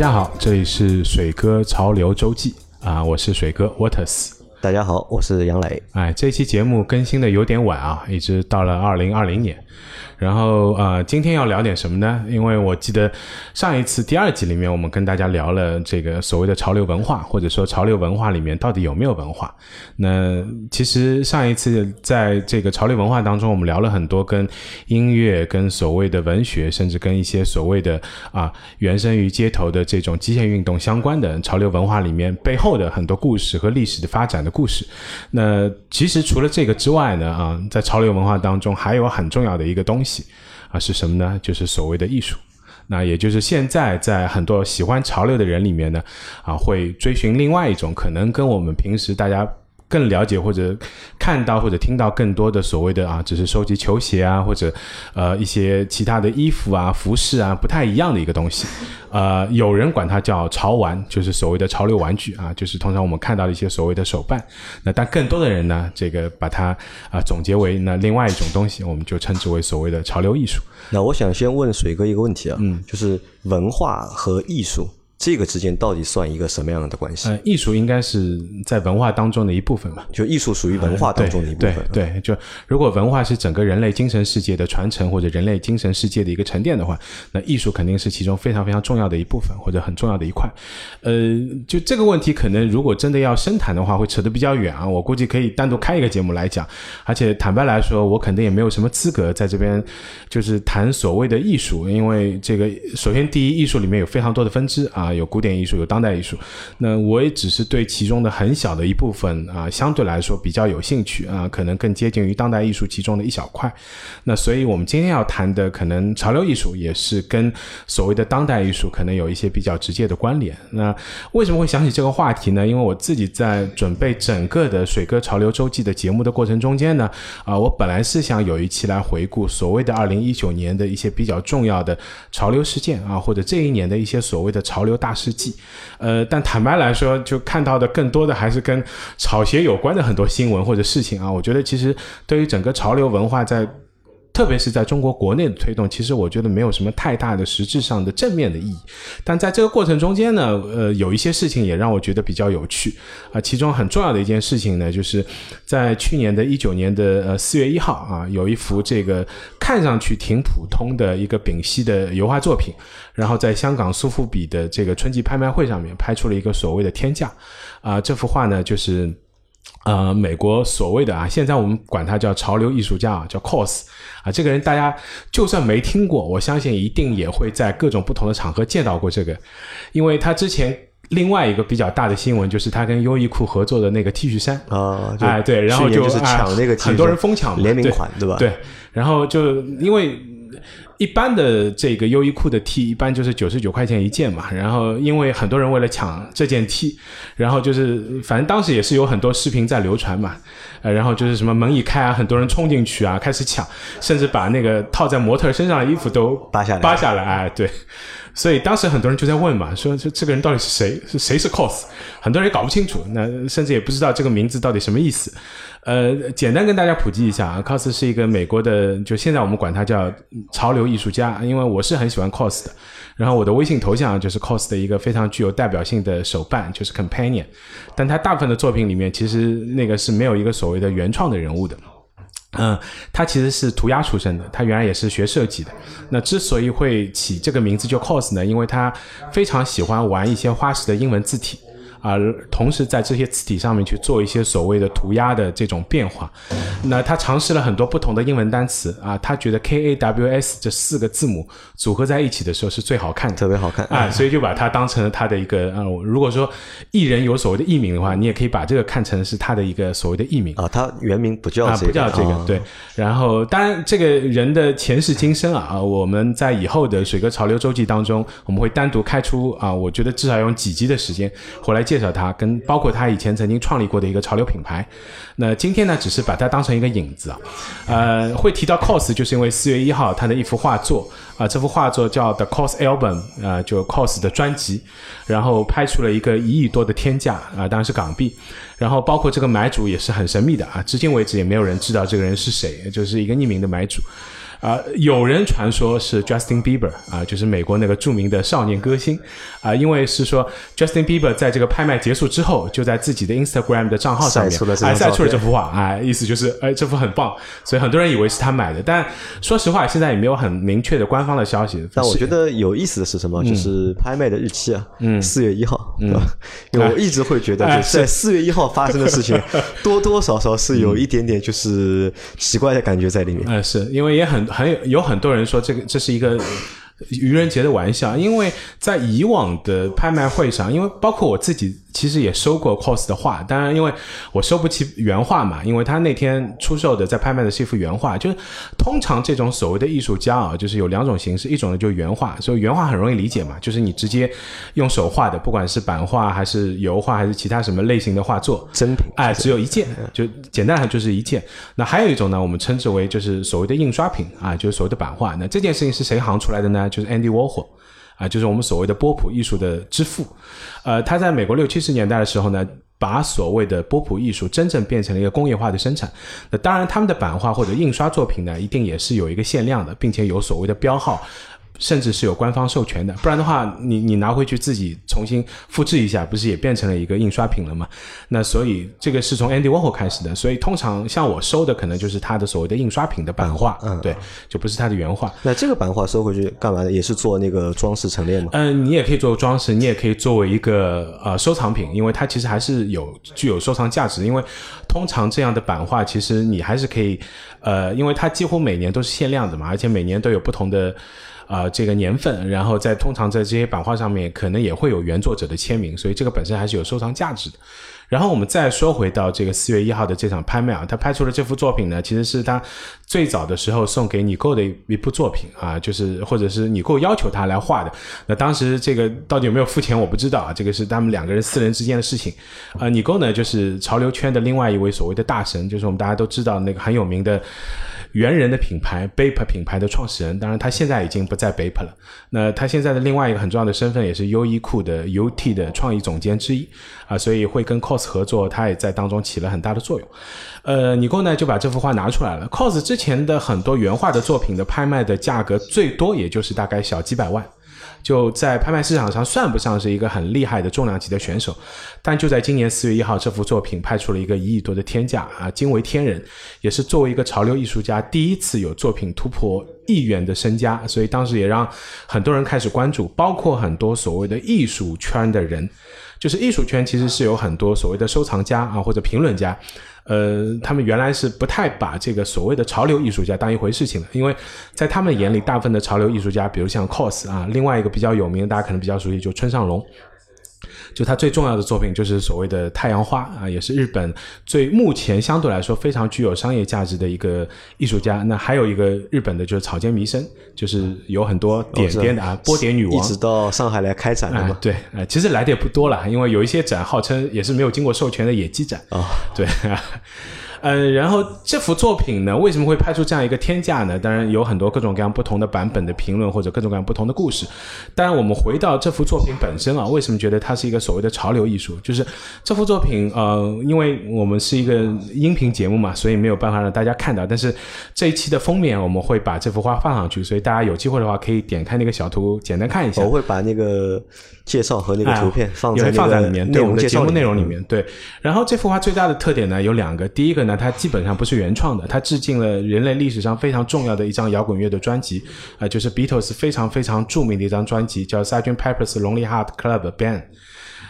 大家好，这里是水哥潮流周记啊，我是水哥 Waters。大家好，我是杨磊。哎，这期节目更新的有点晚啊，一直到了二零二零年。然后呃，今天要聊点什么呢？因为我记得上一次第二集里面，我们跟大家聊了这个所谓的潮流文化，或者说潮流文化里面到底有没有文化。那其实上一次在这个潮流文化当中，我们聊了很多跟音乐、跟所谓的文学，甚至跟一些所谓的啊原生于街头的这种极限运动相关的潮流文化里面背后的很多故事和历史的发展的故事。那其实除了这个之外呢，啊，在潮流文化当中还有很重要的一个东西。啊，是什么呢？就是所谓的艺术。那也就是现在在很多喜欢潮流的人里面呢，啊，会追寻另外一种可能跟我们平时大家。更了解或者看到或者听到更多的所谓的啊，只是收集球鞋啊，或者呃一些其他的衣服啊、服饰啊，不太一样的一个东西。呃，有人管它叫潮玩，就是所谓的潮流玩具啊，就是通常我们看到的一些所谓的手办。那但更多的人呢，这个把它啊总结为那另外一种东西，我们就称之为所谓的潮流艺术。那我想先问水哥一个问题啊，嗯，就是文化和艺术。这个之间到底算一个什么样的关系？呃，艺术应该是在文化当中的一部分吧，就艺术属于文化当中的一部分。对对，就如果文化是整个人类精神世界的传承，或者人类精神世界的一个沉淀的话，那艺术肯定是其中非常非常重要的一部分，或者很重要的一块。呃，就这个问题，可能如果真的要深谈的话，会扯得比较远啊。我估计可以单独开一个节目来讲。而且坦白来说，我肯定也没有什么资格在这边就是谈所谓的艺术，因为这个首先第一，艺术里面有非常多的分支啊。有古典艺术，有当代艺术，那我也只是对其中的很小的一部分啊，相对来说比较有兴趣啊，可能更接近于当代艺术其中的一小块。那所以我们今天要谈的可能潮流艺术，也是跟所谓的当代艺术可能有一些比较直接的关联。那为什么会想起这个话题呢？因为我自己在准备整个的水哥潮流周记的节目的过程中间呢，啊，我本来是想有一期来回顾所谓的二零一九年的一些比较重要的潮流事件啊，或者这一年的一些所谓的潮流。大事记，呃，但坦白来说，就看到的更多的还是跟炒鞋有关的很多新闻或者事情啊。我觉得其实对于整个潮流文化在。特别是在中国国内的推动，其实我觉得没有什么太大的实质上的正面的意义。但在这个过程中间呢，呃，有一些事情也让我觉得比较有趣啊。其中很重要的一件事情呢，就是在去年的一九年的呃四月一号啊，有一幅这个看上去挺普通的一个丙烯的油画作品，然后在香港苏富比的这个春季拍卖会上面拍出了一个所谓的天价啊。这幅画呢，就是。呃，美国所谓的啊，现在我们管他叫潮流艺术家啊，叫 cos 啊，这个人大家就算没听过，我相信一定也会在各种不同的场合见到过这个，因为他之前另外一个比较大的新闻就是他跟优衣库合作的那个 T 恤衫啊，哎对，然后就是抢那个很多人疯抢联名款对吧？对，然后就因为。一般的这个优衣库的 T 一般就是九十九块钱一件嘛，然后因为很多人为了抢这件 T，然后就是反正当时也是有很多视频在流传嘛，呃，然后就是什么门一开啊，很多人冲进去啊，开始抢，甚至把那个套在模特身上的衣服都扒下来，扒下来，哎，对。所以当时很多人就在问嘛，说这这个人到底是谁？是谁是 cos？很多人也搞不清楚，那甚至也不知道这个名字到底什么意思。呃，简单跟大家普及一下啊，cos 是一个美国的，就现在我们管它叫潮流艺术家，因为我是很喜欢 cos 的。然后我的微信头像就是 cos 的一个非常具有代表性的手办，就是 companion。但他大部分的作品里面，其实那个是没有一个所谓的原创的人物的。嗯，他其实是涂鸦出身的，他原来也是学设计的。那之所以会起这个名字叫 cos 呢，因为他非常喜欢玩一些花式的英文字体。啊，同时在这些字体上面去做一些所谓的涂鸦的这种变化，那他尝试了很多不同的英文单词啊，他觉得 K A W S 这四个字母组合在一起的时候是最好看的，特别好看。啊，所以就把它当成了他的一个啊，如果说艺人有所谓的艺名的话，你也可以把这个看成是他的一个所谓的艺名。啊，他原名不叫啊，不叫这个对，然后当然这个人的前世今生啊啊，我们在以后的水哥潮流周记当中，我们会单独开出啊，我觉得至少用几集的时间回来。介绍他跟包括他以前曾经创立过的一个潮流品牌，那今天呢，只是把它当成一个引子啊，呃，会提到 cos，就是因为四月一号他的一幅画作啊，这幅画作叫 The Cos Album，啊，就 cos 的专辑，然后拍出了一个一亿多的天价啊，当然是港币，然后包括这个买主也是很神秘的啊，至今为止也没有人知道这个人是谁，就是一个匿名的买主。啊，有人传说是 Justin Bieber 啊，就是美国那个著名的少年歌星。啊，因为是说 Justin Bieber 在这个拍卖结束之后，就在自己的 Instagram 的账号上面哎晒出了这幅画，哎，意思就是哎这幅很棒，所以很多人以为是他买的，但说实话，现在也没有很明确的官方的消息。但我觉得有意思的是什么？就是拍卖的日期啊，嗯，四月一号，嗯，因为我一直会觉得就是。在四月一号发生的事情，多多少少是有一点点就是奇怪的感觉在里面。嗯，是因为也很很有有很多人说这个这是一个愚人节的玩笑，因为在以往的拍卖会上，因为包括我自己。其实也收过 cos 的画，当然因为我收不起原画嘛，因为他那天出售的在拍卖的是一幅原画。就是通常这种所谓的艺术家啊，就是有两种形式，一种呢就是原画，所以原画很容易理解嘛，就是你直接用手画的，不管是版画还是油画还是其他什么类型的画作，真品，哎，只有一件，就简单来就是一件。那还有一种呢，我们称之为就是所谓的印刷品啊，就是所谓的版画。那这件事情是谁行出来的呢？就是 Andy Warhol。啊，就是我们所谓的波普艺术的之父，呃，他在美国六七十年代的时候呢，把所谓的波普艺术真正变成了一个工业化的生产。那当然，他们的版画或者印刷作品呢，一定也是有一个限量的，并且有所谓的标号。甚至是有官方授权的，不然的话，你你拿回去自己重新复制一下，不是也变成了一个印刷品了吗？那所以这个是从 Andy Warhol 开始的，所以通常像我收的可能就是他的所谓的印刷品的版画，嗯，对，就不是他的原画。那这个版画收回去干嘛的？也是做那个装饰陈列吗？嗯，你也可以做装饰，你也可以作为一个呃收藏品，因为它其实还是有具有收藏价值。因为通常这样的版画，其实你还是可以，呃，因为它几乎每年都是限量的嘛，而且每年都有不同的。啊，这个年份，然后在通常在这些版画上面，可能也会有原作者的签名，所以这个本身还是有收藏价值的。然后我们再说回到这个四月一号的这场拍卖啊，他拍出的这幅作品呢，其实是他最早的时候送给你购的一部作品啊，就是或者是你购要求他来画的。那当时这个到底有没有付钱，我不知道啊，这个是他们两个人私人之间的事情。啊，你购呢，就是潮流圈的另外一位所谓的大神，就是我们大家都知道那个很有名的猿人的品牌 Bape 品牌的创始人。当然，他现在已经不在 Bape 了。那他现在的另外一个很重要的身份，也是优衣库的 UT 的创意总监之一啊，所以会跟 cos 合作，他也在当中起了很大的作用。呃，尼购呢就把这幅画拿出来了。cos 之前的很多原画的作品的拍卖的价格最多也就是大概小几百万。就在拍卖市场上算不上是一个很厉害的重量级的选手，但就在今年四月一号，这幅作品拍出了一个一亿多的天价啊，惊为天人，也是作为一个潮流艺术家第一次有作品突破亿元的身家，所以当时也让很多人开始关注，包括很多所谓的艺术圈的人，就是艺术圈其实是有很多所谓的收藏家啊或者评论家。呃，他们原来是不太把这个所谓的潮流艺术家当一回事情的，因为在他们眼里，大部分的潮流艺术家，比如像 cos 啊，另外一个比较有名的，大家可能比较熟悉，就村上隆。就他最重要的作品就是所谓的太阳花啊，也是日本最目前相对来说非常具有商业价值的一个艺术家。那还有一个日本的就是草间弥生，就是有很多点点的啊，波点女王，一直到上海来开展的嘛。对，啊，其实来的也不多了，因为有一些展号称也是没有经过授权的野鸡展啊。对。呃，然后这幅作品呢，为什么会拍出这样一个天价呢？当然有很多各种各样不同的版本的评论，或者各种各样不同的故事。当然，我们回到这幅作品本身啊，为什么觉得它是一个所谓的潮流艺术？就是这幅作品，呃，因为我们是一个音频节目嘛，所以没有办法让大家看到。但是这一期的封面我们会把这幅画放上去，所以大家有机会的话可以点开那个小图，简单看一下。我会把那个介绍和那个图片放在放在里面，对我们的节目内容里面。对，然后这幅画最大的特点呢有两个，第一个呢。它基本上不是原创的，它致敬了人类历史上非常重要的一张摇滚乐的专辑，啊，就是 Beatles 非常非常著名的一张专辑，叫 Sgt. Pepper's Lonely Heart Club Band，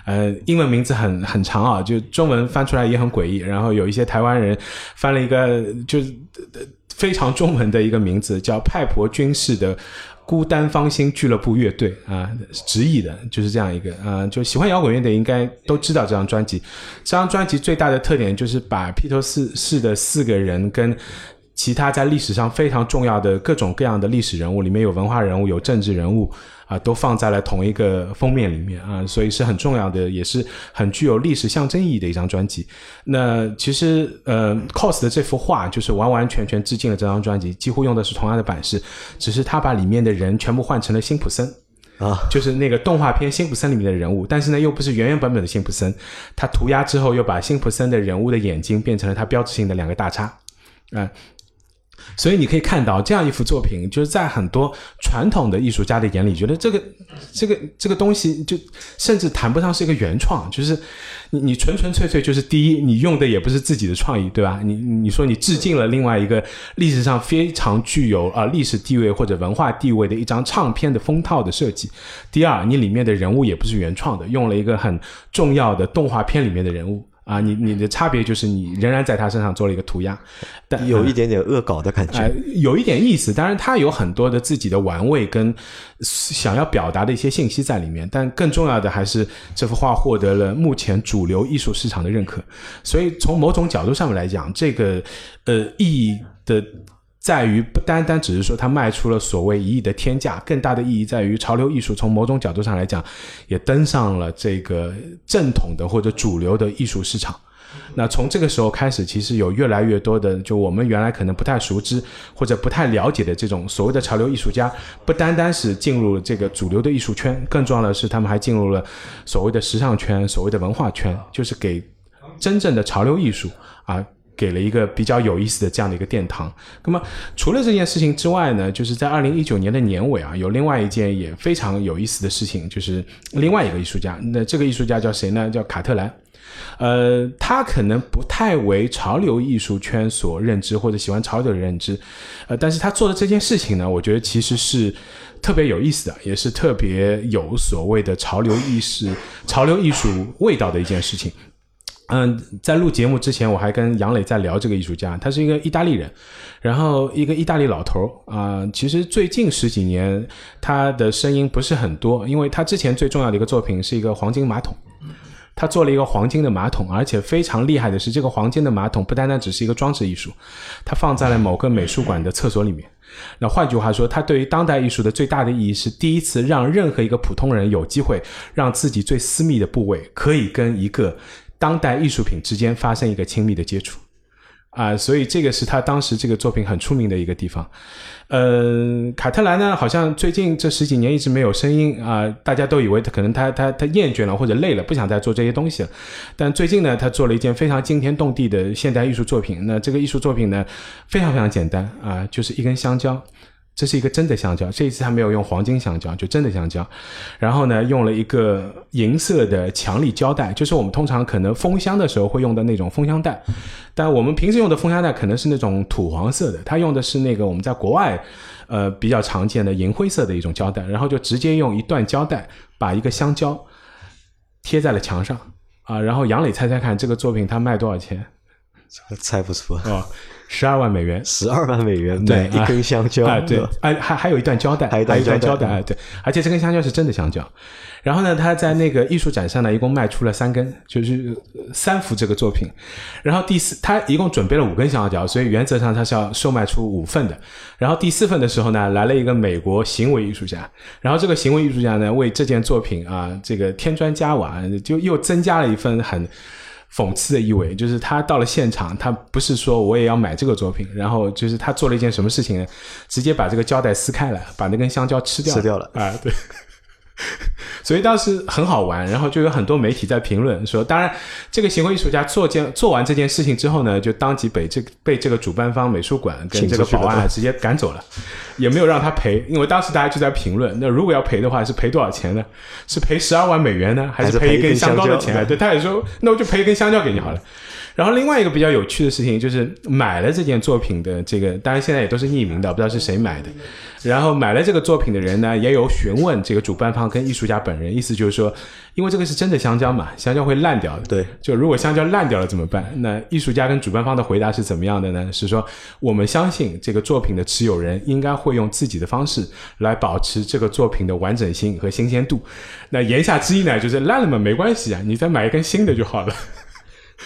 呃，英文名字很很长啊，就中文翻出来也很诡异。然后有一些台湾人翻了一个就是非常中文的一个名字，叫派婆军事的。孤单芳心俱乐部乐队啊，直译的就是这样一个啊，就喜欢摇滚乐的应该都知道这张专辑。这张专辑最大的特点就是把披头四四的四个人跟。其他在历史上非常重要的各种各样的历史人物，里面有文化人物，有政治人物，啊，都放在了同一个封面里面啊，所以是很重要的，也是很具有历史象征意义的一张专辑。那其实，呃，cos 的这幅画就是完完全全致敬了这张专辑，几乎用的是同样的版式，只是他把里面的人全部换成了辛普森啊，就是那个动画片辛普森里面的人物，但是呢，又不是原原本本的辛普森，他涂鸦之后又把辛普森的人物的眼睛变成了他标志性的两个大叉，啊。所以你可以看到，这样一幅作品，就是在很多传统的艺术家的眼里，觉得这个、这个、这个东西，就甚至谈不上是一个原创，就是你你纯纯粹粹就是第一，你用的也不是自己的创意，对吧？你你说你致敬了另外一个历史上非常具有啊历史地位或者文化地位的一张唱片的封套的设计；第二，你里面的人物也不是原创的，用了一个很重要的动画片里面的人物。啊，你你的差别就是你仍然在他身上做了一个涂鸦，但有一点点恶搞的感觉，有一点意思。当然，他有很多的自己的玩味跟想要表达的一些信息在里面。但更重要的还是这幅画获得了目前主流艺术市场的认可。所以从某种角度上面来讲，这个呃意义的。在于不单单只是说它卖出了所谓一亿的天价，更大的意义在于潮流艺术从某种角度上来讲，也登上了这个正统的或者主流的艺术市场。那从这个时候开始，其实有越来越多的，就我们原来可能不太熟知或者不太了解的这种所谓的潮流艺术家，不单单是进入了这个主流的艺术圈，更重要的是他们还进入了所谓的时尚圈、所谓的文化圈，就是给真正的潮流艺术啊。给了一个比较有意思的这样的一个殿堂。那么除了这件事情之外呢，就是在二零一九年的年尾啊，有另外一件也非常有意思的事情，就是另外一个艺术家。那这个艺术家叫谁呢？叫卡特兰。呃，他可能不太为潮流艺术圈所认知，或者喜欢潮流的认知。呃，但是他做的这件事情呢，我觉得其实是特别有意思的，也是特别有所谓的潮流意识、潮流艺术味道的一件事情。嗯，在录节目之前，我还跟杨磊在聊这个艺术家，他是一个意大利人，然后一个意大利老头儿啊。其实最近十几年，他的声音不是很多，因为他之前最重要的一个作品是一个黄金马桶，他做了一个黄金的马桶，而且非常厉害的是，这个黄金的马桶不单单只是一个装置艺术，它放在了某个美术馆的厕所里面。那换句话说，它对于当代艺术的最大的意义是，第一次让任何一个普通人有机会让自己最私密的部位可以跟一个。当代艺术品之间发生一个亲密的接触，啊，所以这个是他当时这个作品很出名的一个地方。呃，卡特兰呢，好像最近这十几年一直没有声音啊，大家都以为他可能他他他厌倦了或者累了，不想再做这些东西了。但最近呢，他做了一件非常惊天动地的现代艺术作品。那这个艺术作品呢，非常非常简单啊，就是一根香蕉。这是一个真的香蕉，这一次他没有用黄金香蕉，就真的香蕉。然后呢，用了一个银色的强力胶带，就是我们通常可能封箱的时候会用的那种封箱带。但我们平时用的封箱带可能是那种土黄色的，他用的是那个我们在国外呃比较常见的银灰色的一种胶带。然后就直接用一段胶带把一个香蕉贴在了墙上啊。然后杨磊猜猜看，这个作品他卖多少钱？猜不出啊。十二万美元，十二万美元，对，一根香蕉，啊，对，哎，还还有一段胶带，还有一段胶带，哎，对，而且这根香蕉是真的香蕉。然后呢，他在那个艺术展上呢，一共卖出了三根，就是三幅这个作品。然后第四，他一共准备了五根香蕉，所以原则上他是要售卖出五份的。然后第四份的时候呢，来了一个美国行为艺术家，然后这个行为艺术家呢，为这件作品啊，这个添砖加瓦，就又增加了一份很。讽刺的意味就是他到了现场，他不是说我也要买这个作品，然后就是他做了一件什么事情呢？直接把这个胶带撕开了，把那根香蕉吃掉了，吃掉了啊！对。所以当时很好玩，然后就有很多媒体在评论说，当然这个行为艺术家做件做完这件事情之后呢，就当即被这被这个主办方美术馆跟这个保安直接赶走了，也没有让他赔，因为当时大家就在评论，那如果要赔的话，是赔多少钱呢？是赔十二万美元呢，还是赔一根香蕉的钱？对，他也说，那我就赔一根香蕉给你好了。然后另外一个比较有趣的事情就是买了这件作品的这个，当然现在也都是匿名的，不知道是谁买的。然后买了这个作品的人呢，也有询问这个主办方跟艺术家本人，意思就是说，因为这个是真的香蕉嘛，香蕉会烂掉的。对，就如果香蕉烂掉了怎么办？那艺术家跟主办方的回答是怎么样的呢？是说我们相信这个作品的持有人应该会用自己的方式来保持这个作品的完整性和新鲜度。那言下之意呢，就是烂了嘛没关系啊，你再买一根新的就好了。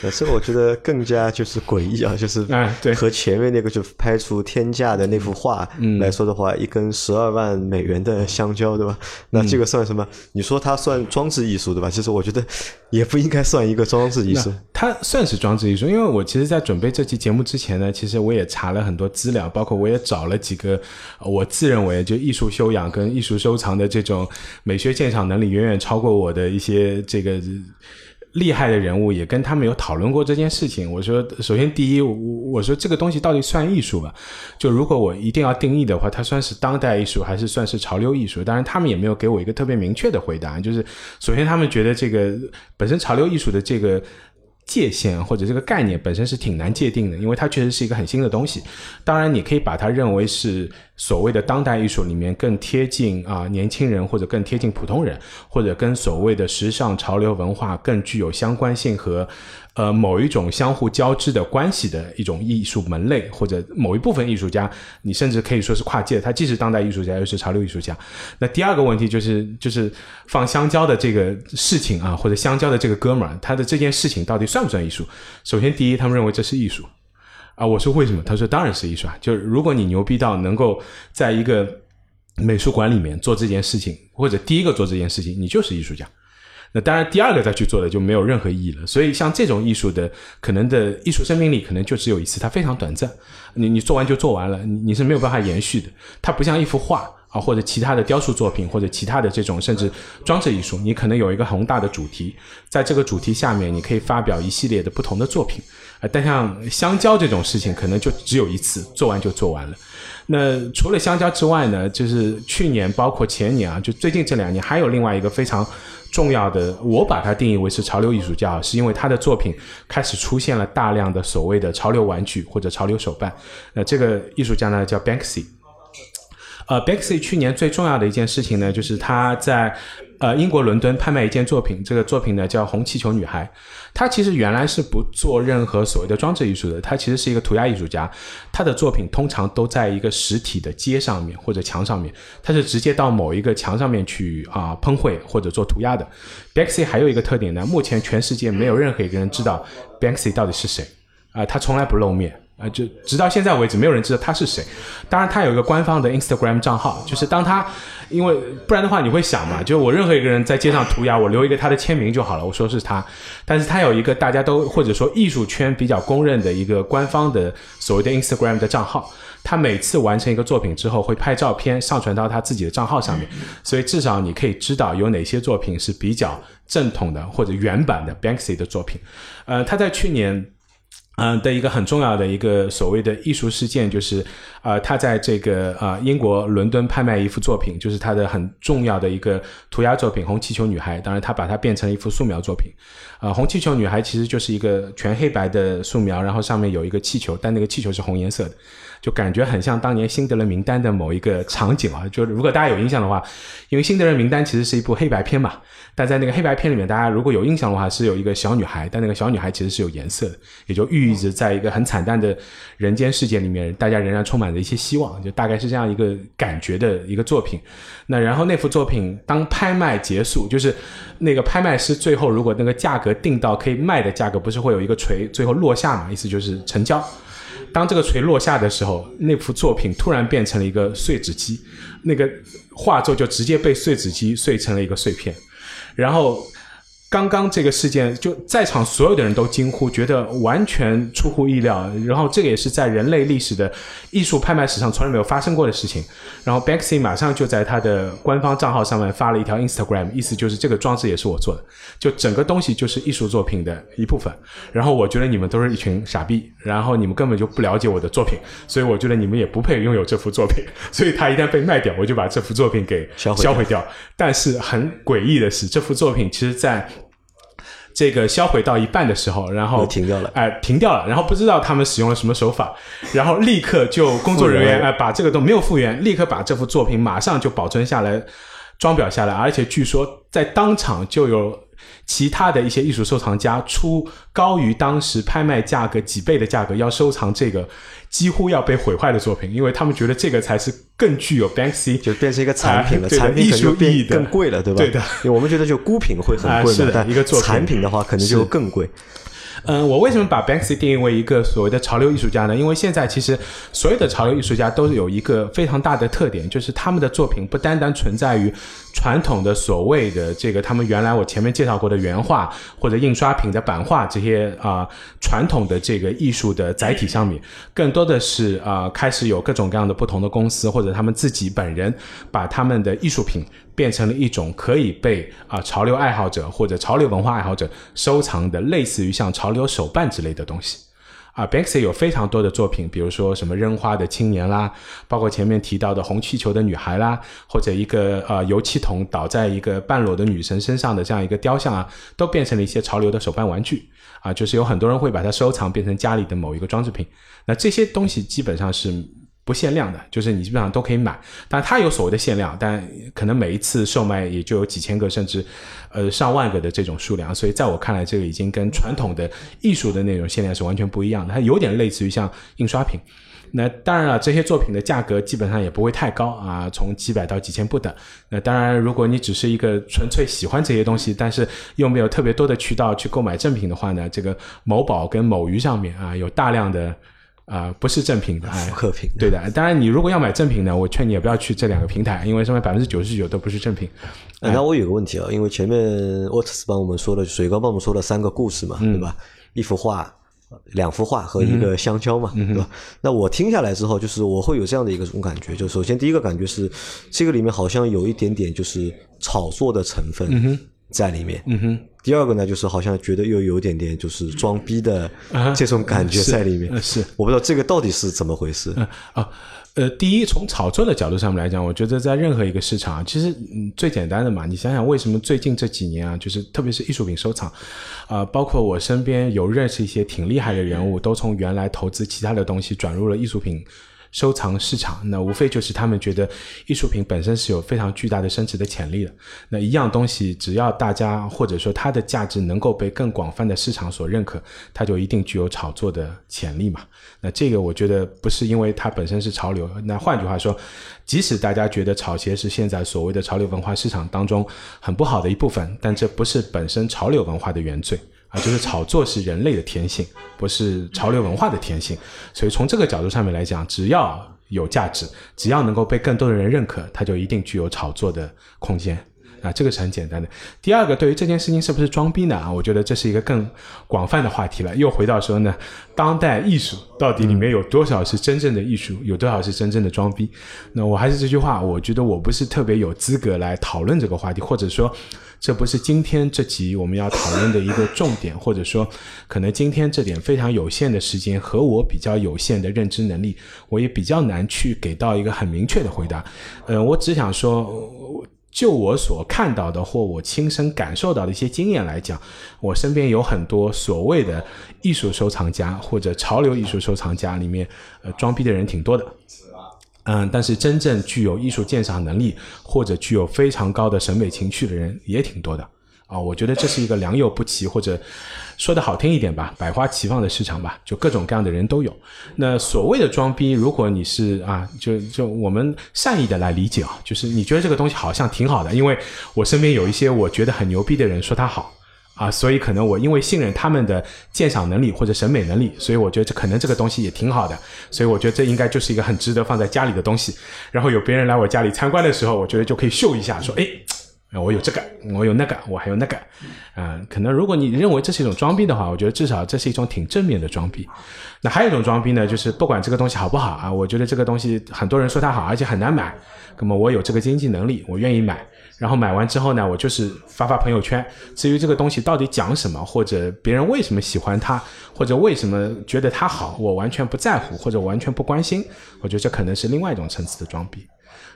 呃，这个我觉得更加就是诡异啊，就是对和前面那个就拍出天价的那幅画来说的话，一根十二万美元的香蕉，对吧？那这个算什么？你说它算装置艺术，对吧？其实我觉得也不应该算一个装置艺术。它算是装置艺术，因为我其实，在准备这期节目之前呢，其实我也查了很多资料，包括我也找了几个我自认为就艺术修养跟艺术收藏的这种美学鉴赏能力远远超过我的一些这个。厉害的人物，也跟他们有讨论过这件事情。我说，首先第一，我我说这个东西到底算艺术吧？就如果我一定要定义的话，它算是当代艺术还是算是潮流艺术？当然，他们也没有给我一个特别明确的回答。就是首先，他们觉得这个本身潮流艺术的这个。界限或者这个概念本身是挺难界定的，因为它确实是一个很新的东西。当然，你可以把它认为是所谓的当代艺术里面更贴近啊年轻人，或者更贴近普通人，或者跟所谓的时尚潮流文化更具有相关性和。呃，某一种相互交织的关系的一种艺术门类，或者某一部分艺术家，你甚至可以说是跨界，他既是当代艺术家，又是潮流艺术家。那第二个问题就是，就是放香蕉的这个事情啊，或者香蕉的这个哥们儿，他的这件事情到底算不算艺术？首先，第一，他们认为这是艺术啊。我说为什么？他说当然是艺术啊。就是如果你牛逼到能够在一个美术馆里面做这件事情，或者第一个做这件事情，你就是艺术家。那当然，第二个再去做的就没有任何意义了。所以，像这种艺术的可能的艺术生命力，可能就只有一次，它非常短暂。你你做完就做完了，你你是没有办法延续的。它不像一幅画啊，或者其他的雕塑作品，或者其他的这种甚至装置艺术，你可能有一个宏大的主题，在这个主题下面，你可以发表一系列的不同的作品。啊，但像香蕉这种事情，可能就只有一次，做完就做完了。那除了香蕉之外呢，就是去年包括前年啊，就最近这两年，还有另外一个非常。重要的，我把它定义为是潮流艺术家，是因为他的作品开始出现了大量的所谓的潮流玩具或者潮流手办。那这个艺术家呢叫 Banksy。呃，Banksy 去年最重要的一件事情呢，就是他在呃英国伦敦拍卖一件作品，这个作品呢叫《红气球女孩》。他其实原来是不做任何所谓的装置艺术的，他其实是一个涂鸦艺术家。他的作品通常都在一个实体的街上面或者墙上面，他是直接到某一个墙上面去啊喷绘或者做涂鸦的。Banksy 还有一个特点呢，目前全世界没有任何一个人知道 Banksy 到底是谁啊，他从来不露面。啊，就直到现在为止，没有人知道他是谁。当然，他有一个官方的 Instagram 账号，就是当他，因为不然的话，你会想嘛，就我任何一个人在街上涂鸦，我留一个他的签名就好了，我说是他。但是他有一个大家都或者说艺术圈比较公认的一个官方的所谓的 Instagram 的账号，他每次完成一个作品之后，会拍照片上传到他自己的账号上面，所以至少你可以知道有哪些作品是比较正统的或者原版的 Banksy 的作品。呃，他在去年。嗯，的一个很重要的一个所谓的艺术事件，就是，呃，他在这个呃英国伦敦拍卖一幅作品，就是他的很重要的一个涂鸦作品《红气球女孩》。当然，他把它变成了一幅素描作品。呃，《红气球女孩》其实就是一个全黑白的素描，然后上面有一个气球，但那个气球是红颜色的。就感觉很像当年《辛德勒名单》的某一个场景啊！就是如果大家有印象的话，因为《辛德勒名单》其实是一部黑白片嘛，但在那个黑白片里面，大家如果有印象的话，是有一个小女孩，但那个小女孩其实是有颜色的，也就寓意着在一个很惨淡的人间世界里面，大家仍然充满着一些希望，就大概是这样一个感觉的一个作品。那然后那幅作品当拍卖结束，就是那个拍卖师最后如果那个价格定到可以卖的价格，不是会有一个锤最后落下嘛？意思就是成交。当这个锤落下的时候，那幅作品突然变成了一个碎纸机，那个画作就直接被碎纸机碎成了一个碎片，然后。刚刚这个事件，就在场所有的人都惊呼，觉得完全出乎意料。然后这个也是在人类历史的艺术拍卖史上从来没有发生过的事情。然后 Banksy 马上就在他的官方账号上面发了一条 Instagram，意思就是这个装置也是我做的，就整个东西就是艺术作品的一部分。然后我觉得你们都是一群傻逼，然后你们根本就不了解我的作品，所以我觉得你们也不配拥有这幅作品。所以他一旦被卖掉，我就把这幅作品给销毁掉。但是很诡异的是，这幅作品其实，在这个销毁到一半的时候，然后停掉了，哎，停掉了，然后不知道他们使用了什么手法，然后立刻就工作人员哎把这个都没有复原，立刻把这幅作品马上就保存下来，装裱下来，而且据说在当场就有。其他的一些艺术收藏家出高于当时拍卖价格几倍的价格，要收藏这个几乎要被毁坏的作品，因为他们觉得这个才是更具有 Banksy 就变成一个产品了，产品艺术意义更贵了，对吧？对的，我们觉得就孤品会很贵是的，但一个作品产品的话可能就更贵。嗯，我为什么把 Banksy 定义为一个所谓的潮流艺术家呢？因为现在其实所有的潮流艺术家都有一个非常大的特点，就是他们的作品不单单存在于传统的所谓的这个他们原来我前面介绍过的原画或者印刷品的版画这些啊传统的这个艺术的载体上面，更多的是啊开始有各种各样的不同的公司或者他们自己本人把他们的艺术品。变成了一种可以被啊潮流爱好者或者潮流文化爱好者收藏的，类似于像潮流手办之类的东西。啊，Banksy 有非常多的作品，比如说什么扔花的青年啦，包括前面提到的红气球的女孩啦，或者一个呃油漆桶倒在一个半裸的女神身上的这样一个雕像啊，都变成了一些潮流的手办玩具。啊，就是有很多人会把它收藏，变成家里的某一个装饰品。那这些东西基本上是。不限量的，就是你基本上都可以买，但它有所谓的限量，但可能每一次售卖也就有几千个，甚至呃上万个的这种数量。所以在我看来，这个已经跟传统的艺术的那种限量是完全不一样的，它有点类似于像印刷品。那当然了，这些作品的价格基本上也不会太高啊，从几百到几千不等。那当然，如果你只是一个纯粹喜欢这些东西，但是又没有特别多的渠道去购买正品的话呢，这个某宝跟某鱼上面啊，有大量的。啊，不是正品的，复刻品。对的，当然你如果要买正品的，我劝你也不要去这两个平台，因为上面百分之九十九都不是正品。那我有个问题啊，因为前面沃特斯帮我们说了，水哥帮我们说了三个故事嘛，对吧？一幅画、两幅画和一个香蕉嘛，对吧？那我听下来之后，就是我会有这样的一个种感觉，就首先第一个感觉是，这个里面好像有一点点就是炒作的成分在里面。嗯哼。第二个呢，就是好像觉得又有点点就是装逼的这种感觉在里面。是，我不知道这个到底是怎么回事。啊，呃，第一，从炒作的角度上面来讲，我觉得在任何一个市场，其实最简单的嘛，你想想为什么最近这几年啊，就是特别是艺术品收藏，啊，包括我身边有认识一些挺厉害的人物，都从原来投资其他的东西转入了艺术品。收藏市场，那无非就是他们觉得艺术品本身是有非常巨大的升值的潜力的。那一样东西，只要大家或者说它的价值能够被更广泛的市场所认可，它就一定具有炒作的潜力嘛。那这个我觉得不是因为它本身是潮流。那换句话说，即使大家觉得炒鞋是现在所谓的潮流文化市场当中很不好的一部分，但这不是本身潮流文化的原罪。啊，就是炒作是人类的天性，不是潮流文化的天性。所以从这个角度上面来讲，只要有价值，只要能够被更多的人认可，它就一定具有炒作的空间。啊，这个是很简单的。第二个，对于这件事情是不是装逼呢？啊，我觉得这是一个更广泛的话题了。又回到说呢，当代艺术到底里面有多少是真正的艺术，有多少是真正的装逼？那我还是这句话，我觉得我不是特别有资格来讨论这个话题，或者说。这不是今天这集我们要讨论的一个重点，或者说，可能今天这点非常有限的时间和我比较有限的认知能力，我也比较难去给到一个很明确的回答。呃，我只想说，就我所看到的或我亲身感受到的一些经验来讲，我身边有很多所谓的艺术收藏家或者潮流艺术收藏家里面，呃，装逼的人挺多的。嗯，但是真正具有艺术鉴赏能力或者具有非常高的审美情趣的人也挺多的啊。我觉得这是一个良莠不齐，或者说的好听一点吧，百花齐放的市场吧，就各种各样的人都有。那所谓的装逼，如果你是啊，就就我们善意的来理解啊，就是你觉得这个东西好像挺好的，因为我身边有一些我觉得很牛逼的人说它好。啊，所以可能我因为信任他们的鉴赏能力或者审美能力，所以我觉得这可能这个东西也挺好的，所以我觉得这应该就是一个很值得放在家里的东西。然后有别人来我家里参观的时候，我觉得就可以秀一下，说哎，我有这个，我有那个，我还有那个。啊，可能如果你认为这是一种装逼的话，我觉得至少这是一种挺正面的装逼。那还有一种装逼呢，就是不管这个东西好不好啊，我觉得这个东西很多人说它好，而且很难买，那么我有这个经济能力，我愿意买。然后买完之后呢，我就是发发朋友圈。至于这个东西到底讲什么，或者别人为什么喜欢它，或者为什么觉得它好，我完全不在乎，或者完全不关心。我觉得这可能是另外一种层次的装逼。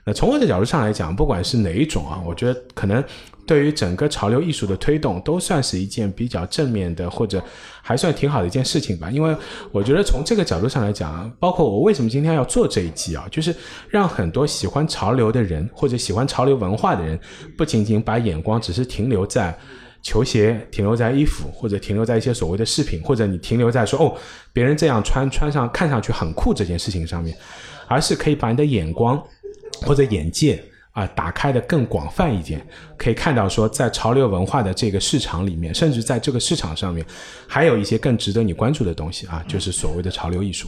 那从我的角度上来讲，不管是哪一种啊，我觉得可能。对于整个潮流艺术的推动，都算是一件比较正面的，或者还算挺好的一件事情吧。因为我觉得从这个角度上来讲，包括我为什么今天要做这一集啊，就是让很多喜欢潮流的人，或者喜欢潮流文化的人，不仅仅把眼光只是停留在球鞋、停留在衣服，或者停留在一些所谓的饰品，或者你停留在说哦，别人这样穿穿上看上去很酷这件事情上面，而是可以把你的眼光或者眼界。啊打开的更广泛一点，可以看到说，在潮流文化的这个市场里面，甚至在这个市场上面，还有一些更值得你关注的东西啊，就是所谓的潮流艺术。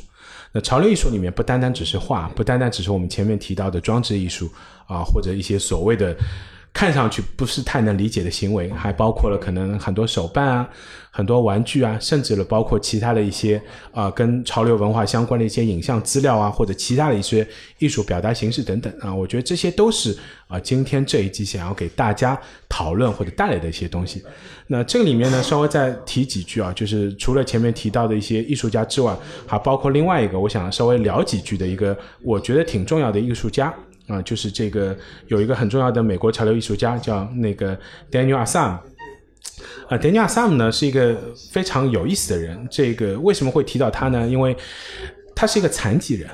那潮流艺术里面不单单只是画，不单单只是我们前面提到的装置艺术啊，或者一些所谓的。看上去不是太能理解的行为，还包括了可能很多手办啊、很多玩具啊，甚至了包括其他的一些啊跟潮流文化相关的一些影像资料啊，或者其他的一些艺术表达形式等等啊，我觉得这些都是啊今天这一季想要给大家讨论或者带来的一些东西。那这里面呢，稍微再提几句啊，就是除了前面提到的一些艺术家之外，还包括另外一个我想稍微聊几句的一个我觉得挺重要的艺术家。啊，就是这个有一个很重要的美国潮流艺术家叫那个 Daniel Assam，啊，Daniel Assam 呢是一个非常有意思的人。这个为什么会提到他呢？因为他是一个残疾人，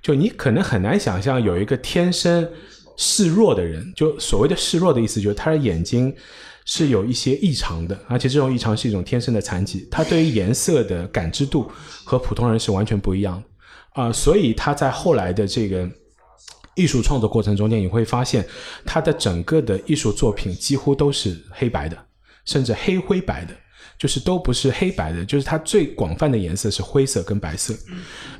就你可能很难想象有一个天生视弱的人。就所谓的视弱的意思，就是他的眼睛是有一些异常的，而且这种异常是一种天生的残疾。他对于颜色的感知度和普通人是完全不一样啊，所以他在后来的这个。艺术创作过程中间，你会发现他的整个的艺术作品几乎都是黑白的，甚至黑灰白的，就是都不是黑白的，就是它最广泛的颜色是灰色跟白色。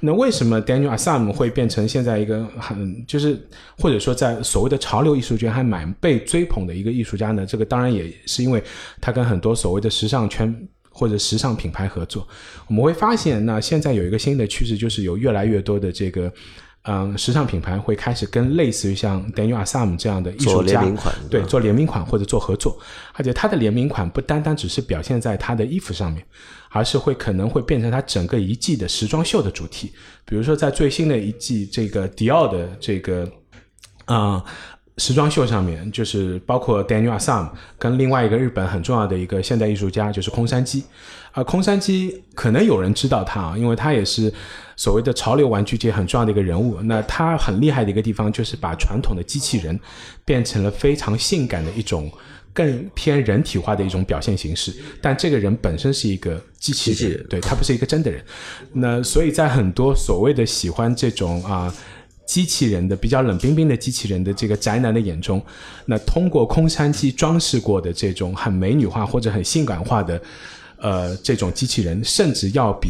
那为什么 Daniel Assam 会变成现在一个很就是或者说在所谓的潮流艺术圈还蛮被追捧的一个艺术家呢？这个当然也是因为他跟很多所谓的时尚圈或者时尚品牌合作。我们会发现，那现在有一个新的趋势，就是有越来越多的这个。嗯，时尚品牌会开始跟类似于像 Daniel Assam 这样的艺术家，对，做联名款或者做合作，而且它的联名款不单单只是表现在它的衣服上面，而是会可能会变成它整个一季的时装秀的主题。比如说，在最新的一季这个迪奥的这个啊时装秀上面，就是包括 Daniel Assam 跟另外一个日本很重要的一个现代艺术家，就是空山基。啊，空山基可能有人知道他啊，因为他也是所谓的潮流玩具界很重要的一个人物。那他很厉害的一个地方，就是把传统的机器人变成了非常性感的一种更偏人体化的一种表现形式。但这个人本身是一个机器人，对他不是一个真的人。那所以在很多所谓的喜欢这种啊机器人的比较冷冰冰的机器人的这个宅男的眼中，那通过空山机装饰过的这种很美女化或者很性感化的。呃，这种机器人甚至要比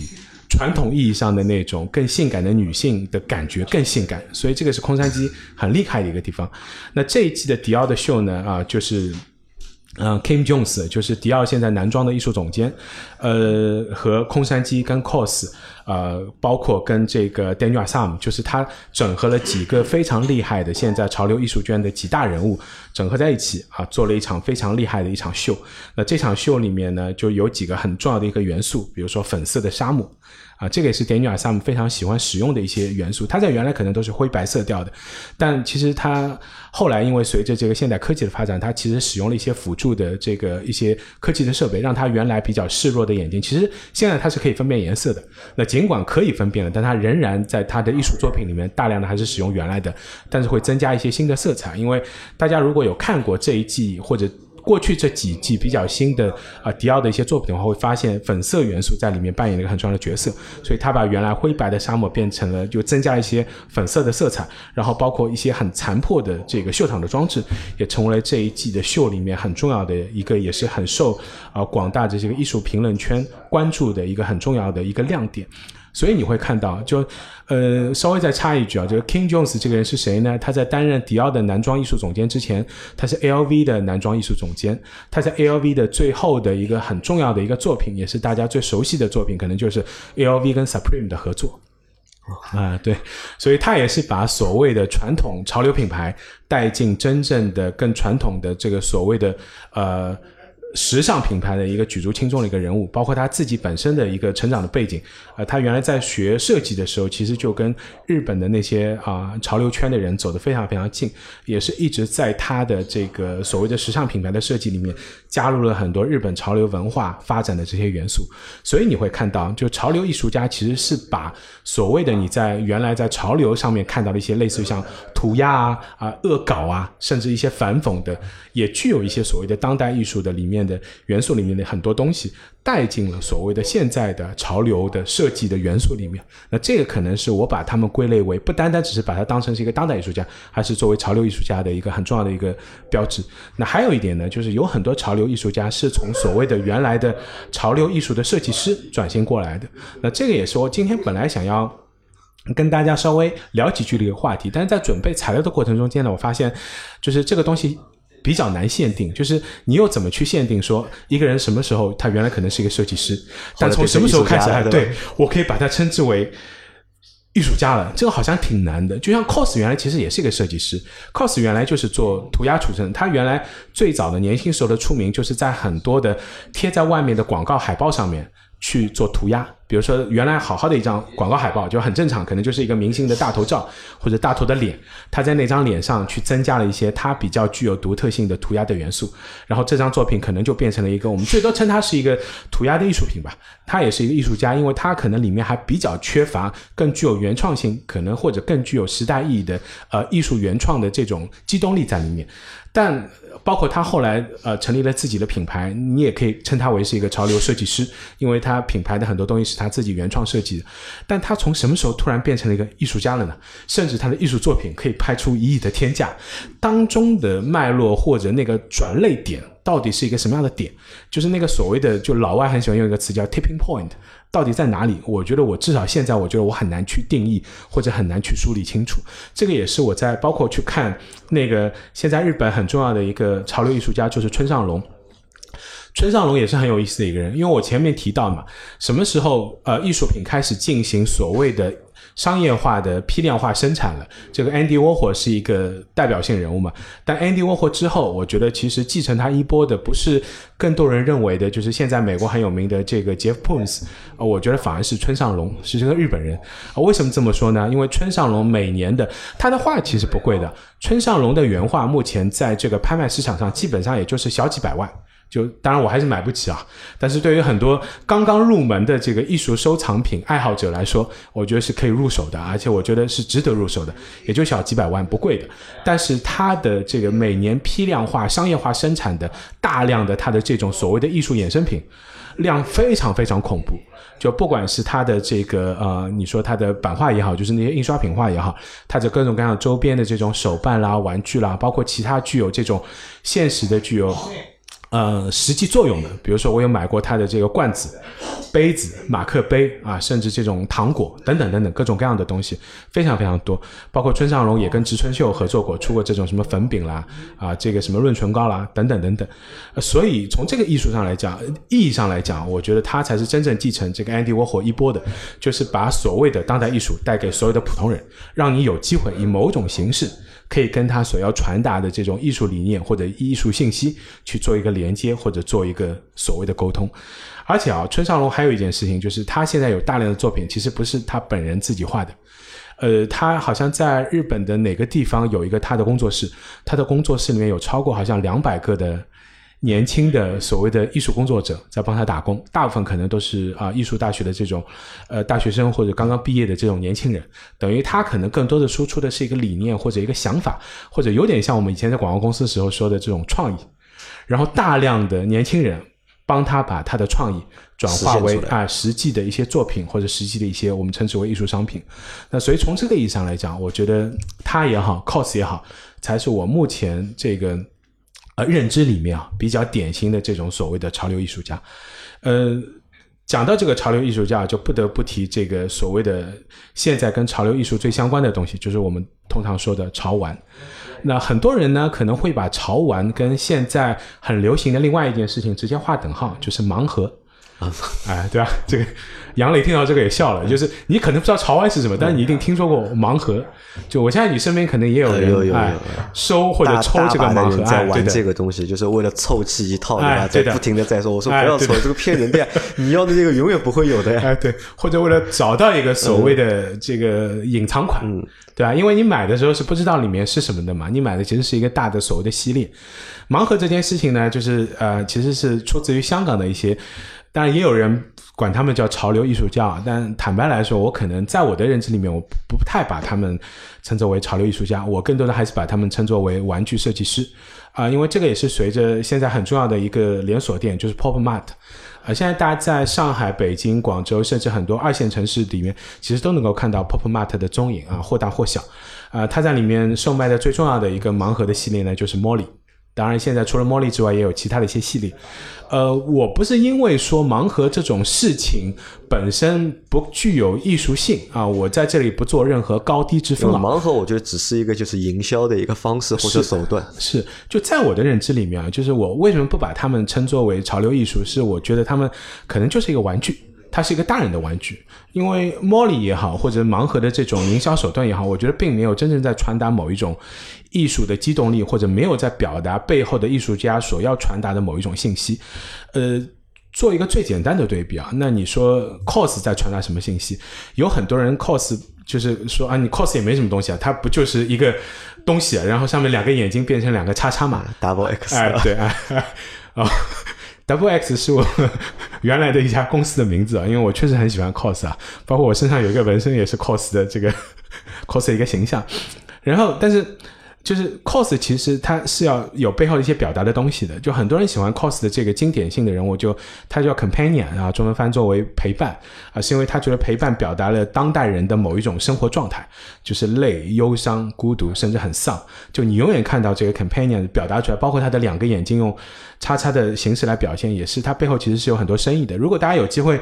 传统意义上的那种更性感的女性的感觉更性感，所以这个是空山机很厉害的一个地方。那这一季的迪奥的秀呢，啊，就是嗯，Kim Jones，就是迪奥现在男装的艺术总监，呃，和空山机跟 cos。呃，包括跟这个 Daniel Sam，就是他整合了几个非常厉害的现在潮流艺术圈的几大人物，整合在一起啊，做了一场非常厉害的一场秀。那这场秀里面呢，就有几个很重要的一个元素，比如说粉色的沙漠。啊，这个也是 Daniel Sam 非常喜欢使用的一些元素。它在原来可能都是灰白色调的，但其实它后来因为随着这个现代科技的发展，它其实使用了一些辅助的这个一些科技的设备，让它原来比较示弱的眼睛，其实现在它是可以分辨颜色的。那尽管可以分辨了，但他仍然在他的艺术作品里面大量的还是使用原来的，但是会增加一些新的色彩。因为大家如果有看过这一季或者。过去这几季比较新的啊迪奥的一些作品的话，会发现粉色元素在里面扮演了一个很重要的角色，所以他把原来灰白的沙漠变成了就增加一些粉色的色彩，然后包括一些很残破的这个秀场的装置，也成为了这一季的秀里面很重要的一个，也是很受啊广大的这个艺术评论圈关注的一个很重要的一个亮点。所以你会看到，就，呃，稍微再插一句啊，这个 King Jones 这个人是谁呢？他在担任迪奥的男装艺术总监之前，他是 LV 的男装艺术总监。他在 LV 的最后的一个很重要的一个作品，也是大家最熟悉的作品，可能就是 LV 跟 Supreme 的合作。啊，对，所以他也是把所谓的传统潮流品牌带进真正的更传统的这个所谓的呃。时尚品牌的一个举足轻重的一个人物，包括他自己本身的一个成长的背景。呃，他原来在学设计的时候，其实就跟日本的那些啊潮流圈的人走得非常非常近，也是一直在他的这个所谓的时尚品牌的设计里面加入了很多日本潮流文化发展的这些元素。所以你会看到，就潮流艺术家其实是把所谓的你在原来在潮流上面看到的一些类似于像涂鸦啊、啊恶搞啊，甚至一些反讽的，也具有一些所谓的当代艺术的里面。的元素里面的很多东西带进了所谓的现在的潮流的设计的元素里面。那这个可能是我把他们归类为不单单只是把它当成是一个当代艺术家，还是作为潮流艺术家的一个很重要的一个标志。那还有一点呢，就是有很多潮流艺术家是从所谓的原来的潮流艺术的设计师转型过来的。那这个也是我今天本来想要。跟大家稍微聊几句的一个话题，但是在准备材料的过程中间呢，我发现就是这个东西比较难限定，就是你又怎么去限定说一个人什么时候他原来可能是一个设计师，但从什么时候开始，哎，对我可以把他称之为艺术家了，这个好像挺难的。就像 cos 原来其实也是一个设计师，cos 原来就是做涂鸦出身，他原来最早的年轻时候的出名就是在很多的贴在外面的广告海报上面。去做涂鸦，比如说原来好好的一张广告海报就很正常，可能就是一个明星的大头照或者大头的脸，他在那张脸上去增加了一些他比较具有独特性的涂鸦的元素，然后这张作品可能就变成了一个我们最多称它是一个涂鸦的艺术品吧。他也是一个艺术家，因为他可能里面还比较缺乏更具有原创性，可能或者更具有时代意义的呃艺术原创的这种机动力在里面，但。包括他后来呃成立了自己的品牌，你也可以称他为是一个潮流设计师，因为他品牌的很多东西是他自己原创设计的。但他从什么时候突然变成了一个艺术家了呢？甚至他的艺术作品可以拍出一亿的天价，当中的脉络或者那个转类点到底是一个什么样的点？就是那个所谓的，就老外很喜欢用一个词叫 tipping point。到底在哪里？我觉得我至少现在，我觉得我很难去定义，或者很难去梳理清楚。这个也是我在包括去看那个现在日本很重要的一个潮流艺术家，就是村上隆。村上隆也是很有意思的一个人，因为我前面提到嘛，什么时候呃艺术品开始进行所谓的。商业化的批量化生产了，这个 Andy Warhol 是一个代表性人物嘛？但 Andy Warhol 之后，我觉得其实继承他衣钵的不是更多人认为的，就是现在美国很有名的这个 Jeff Koons，啊，我觉得反而是村上隆，是这个日本人。啊，为什么这么说呢？因为村上隆每年的他的画其实不贵的，村上隆的原画目前在这个拍卖市场上基本上也就是小几百万。就当然我还是买不起啊，但是对于很多刚刚入门的这个艺术收藏品爱好者来说，我觉得是可以入手的，而且我觉得是值得入手的，也就小几百万，不贵的。但是它的这个每年批量化、商业化生产的大量的它的这种所谓的艺术衍生品，量非常非常恐怖。就不管是它的这个呃，你说它的版画也好，就是那些印刷品画也好，它的各种各样周边的这种手办啦、玩具啦，包括其他具有这种现实的具有。呃，实际作用的，比如说我有买过他的这个罐子、杯子、马克杯啊，甚至这种糖果等等等等各种各样的东西，非常非常多。包括村上隆也跟植村秀合作过，出过这种什么粉饼啦，啊，这个什么润唇膏啦，等等等等。所以从这个艺术上来讲，意义上来讲，我觉得他才是真正继承这个 Andy Warhol 衣钵的，就是把所谓的当代艺术带给所有的普通人，让你有机会以某种形式。可以跟他所要传达的这种艺术理念或者艺术信息去做一个连接，或者做一个所谓的沟通。而且啊，村上隆还有一件事情，就是他现在有大量的作品，其实不是他本人自己画的。呃，他好像在日本的哪个地方有一个他的工作室，他的工作室里面有超过好像两百个的。年轻的所谓的艺术工作者在帮他打工，大部分可能都是啊艺术大学的这种，呃大学生或者刚刚毕业的这种年轻人，等于他可能更多的输出的是一个理念或者一个想法，或者有点像我们以前在广告公司时候说的这种创意，然后大量的年轻人帮他把他的创意转化为啊实际的一些作品或者实际的一些我们称之为艺术商品。那所以从这个意义上来讲，我觉得他也好，cos 也好，才是我目前这个。呃，认知里面啊，比较典型的这种所谓的潮流艺术家，呃，讲到这个潮流艺术家，就不得不提这个所谓的现在跟潮流艺术最相关的东西，就是我们通常说的潮玩。那很多人呢，可能会把潮玩跟现在很流行的另外一件事情直接划等号，就是盲盒。哎，对吧？这个杨磊听到这个也笑了，就是你可能不知道潮玩是什么，但是你一定听说过盲盒。就我相信你身边可能也有人哎收或者抽这个盲盒，在玩这个东西，就是为了凑齐一套，对吧？在不停的在说，我说不要抽，这个骗人的，你要的这个永远不会有的呀。哎，对，或者为了找到一个所谓的这个隐藏款，对吧？因为你买的时候是不知道里面是什么的嘛，你买的其实是一个大的所谓的系列。盲盒这件事情呢，就是呃，其实是出自于香港的一些。当然，也有人管他们叫潮流艺术家。但坦白来说，我可能在我的认知里面，我不太把他们称作为潮流艺术家。我更多的还是把他们称作为玩具设计师啊，因为这个也是随着现在很重要的一个连锁店，就是 Pop Mart 啊。现在大家在上海、北京、广州，甚至很多二线城市里面，其实都能够看到 Pop Mart 的踪影啊，或大或小啊。它在里面售卖的最重要的一个盲盒的系列呢，就是 Molly。当然，现在除了 Molly 之外，也有其他的一些系列。呃，我不是因为说盲盒这种事情本身不具有艺术性啊，我在这里不做任何高低之分了。盲盒我觉得只是一个就是营销的一个方式或者手段。是，就在我的认知里面啊，就是我为什么不把他们称作为潮流艺术？是我觉得他们可能就是一个玩具，它是一个大人的玩具。因为 Molly 也好，或者盲盒的这种营销手段也好，我觉得并没有真正在传达某一种。艺术的机动力，或者没有在表达背后的艺术家所要传达的某一种信息，呃，做一个最简单的对比啊，那你说 cos 在传达什么信息？有很多人 cos 就是说啊，你 cos 也没什么东西啊，它不就是一个东西，啊然后上面两个眼睛变成两个叉叉嘛，double X，哎，对啊，哦，double X 是我原来的一家公司的名字啊，因为我确实很喜欢 cos 啊，包括我身上有一个纹身也是 cos 的这个 cos 的一个形象，然后但是。就是 cos 其实它是要有背后的一些表达的东西的，就很多人喜欢 cos 的这个经典性的人物，就他叫 companion 啊，中文翻作为陪伴啊，是因为他觉得陪伴表达了当代人的某一种生活状态，就是累、忧伤、孤独，甚至很丧。就你永远看到这个 companion 表达出来，包括他的两个眼睛用叉叉的形式来表现，也是他背后其实是有很多深意的。如果大家有机会。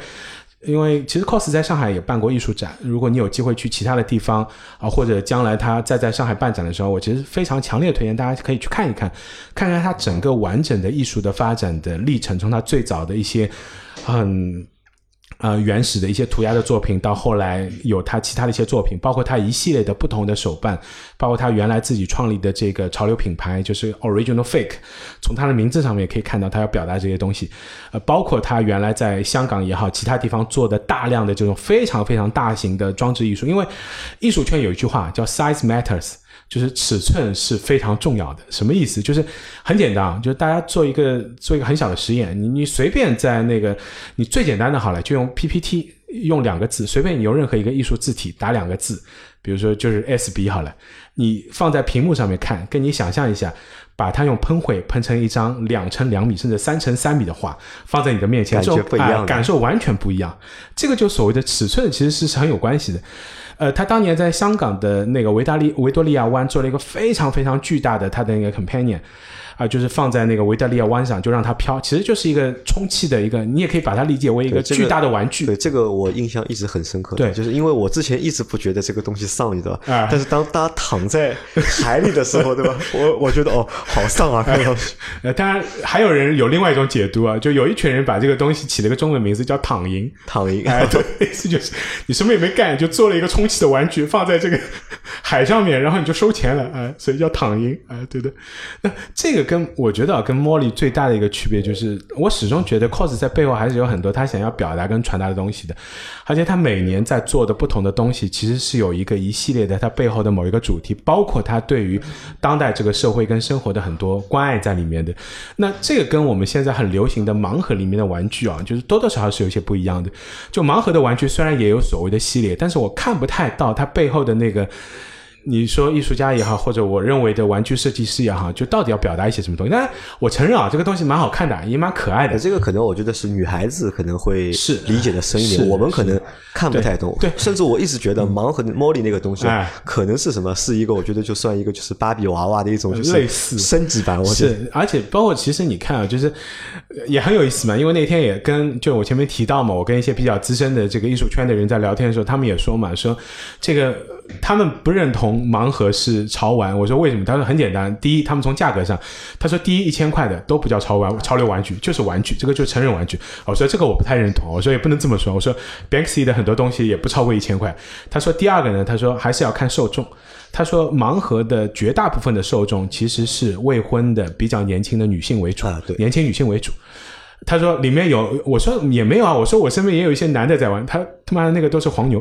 因为其实 cos 在上海也办过艺术展，如果你有机会去其他的地方啊，或者将来他再在上海办展的时候，我其实非常强烈推荐大家可以去看一看，看看他整个完整的艺术的发展的历程，从他最早的一些很。呃，原始的一些涂鸦的作品，到后来有他其他的一些作品，包括他一系列的不同的手办，包括他原来自己创立的这个潮流品牌，就是 Original Fake。从他的名字上面也可以看到，他要表达这些东西。呃，包括他原来在香港也好，其他地方做的大量的这种非常非常大型的装置艺术。因为艺术圈有一句话叫 “Size Matters”。就是尺寸是非常重要的，什么意思？就是很简单，就是大家做一个做一个很小的实验，你你随便在那个你最简单的好了，就用 PPT 用两个字，随便你用任何一个艺术字体打两个字，比如说就是 S B 好了，你放在屏幕上面看，跟你想象一下，把它用喷绘喷成一张两乘两米甚至三乘三米的画，放在你的面前，感受不一样，感受完全不一样。这个就所谓的尺寸，其实是是很有关系的。呃，他当年在香港的那个维达利维多利亚湾做了一个非常非常巨大的他的那个 companion。啊，就是放在那个维多利亚湾上，就让它飘，其实就是一个充气的一个，你也可以把它理解为一个巨大的玩具。对，这个我印象一直很深刻。对，就是因为我之前一直不觉得这个东西丧，你知道吧？啊。但是当大家躺在海里的时候，对吧？我我觉得哦，好丧啊，看上去。呃，当然还有人有另外一种解读啊，就有一群人把这个东西起了个中文名字叫“躺赢 ”，躺赢。哎，对，意思就是你什么也没干，就做了一个充气的玩具放在这个 海上面，然后你就收钱了，哎，所以叫躺赢，哎，对的。那这个跟我觉得。跟茉莉最大的一个区别就是，我始终觉得 cos 在背后还是有很多他想要表达跟传达的东西的，而且他每年在做的不同的东西，其实是有一个一系列的他背后的某一个主题，包括他对于当代这个社会跟生活的很多关爱在里面的。那这个跟我们现在很流行的盲盒里面的玩具啊，就是多多少少是有些不一样的。就盲盒的玩具虽然也有所谓的系列，但是我看不太到它背后的那个。你说艺术家也好，或者我认为的玩具设计师也好，就到底要表达一些什么东西？但我承认啊，这个东西蛮好看的，也蛮可爱的。这个可能我觉得是女孩子可能会是理解的深一点，我们可能看不太懂。对，甚至我一直觉得盲盒 Molly 那个东西可能是什么？是一个我觉得就算一个就是芭比娃娃的一种类似升级版。我是，而且包括其实你看啊，就是也很有意思嘛。因为那天也跟就我前面提到嘛，我跟一些比较资深的这个艺术圈的人在聊天的时候，他们也说嘛，说这个。他们不认同盲盒是潮玩，我说为什么？他说很简单，第一，他们从价格上，他说第一一千块的都不叫潮玩，潮流玩具就是玩具，这个就是成人玩具。我说这个我不太认同，我说也不能这么说，我说 Banksy 的很多东西也不超过一千块。他说第二个呢，他说还是要看受众，他说盲盒的绝大部分的受众其实是未婚的比较年轻的女性为主，年轻女性为主。他说里面有，我说也没有啊，我说我身边也有一些男的在玩，他他妈的那个都是黄牛。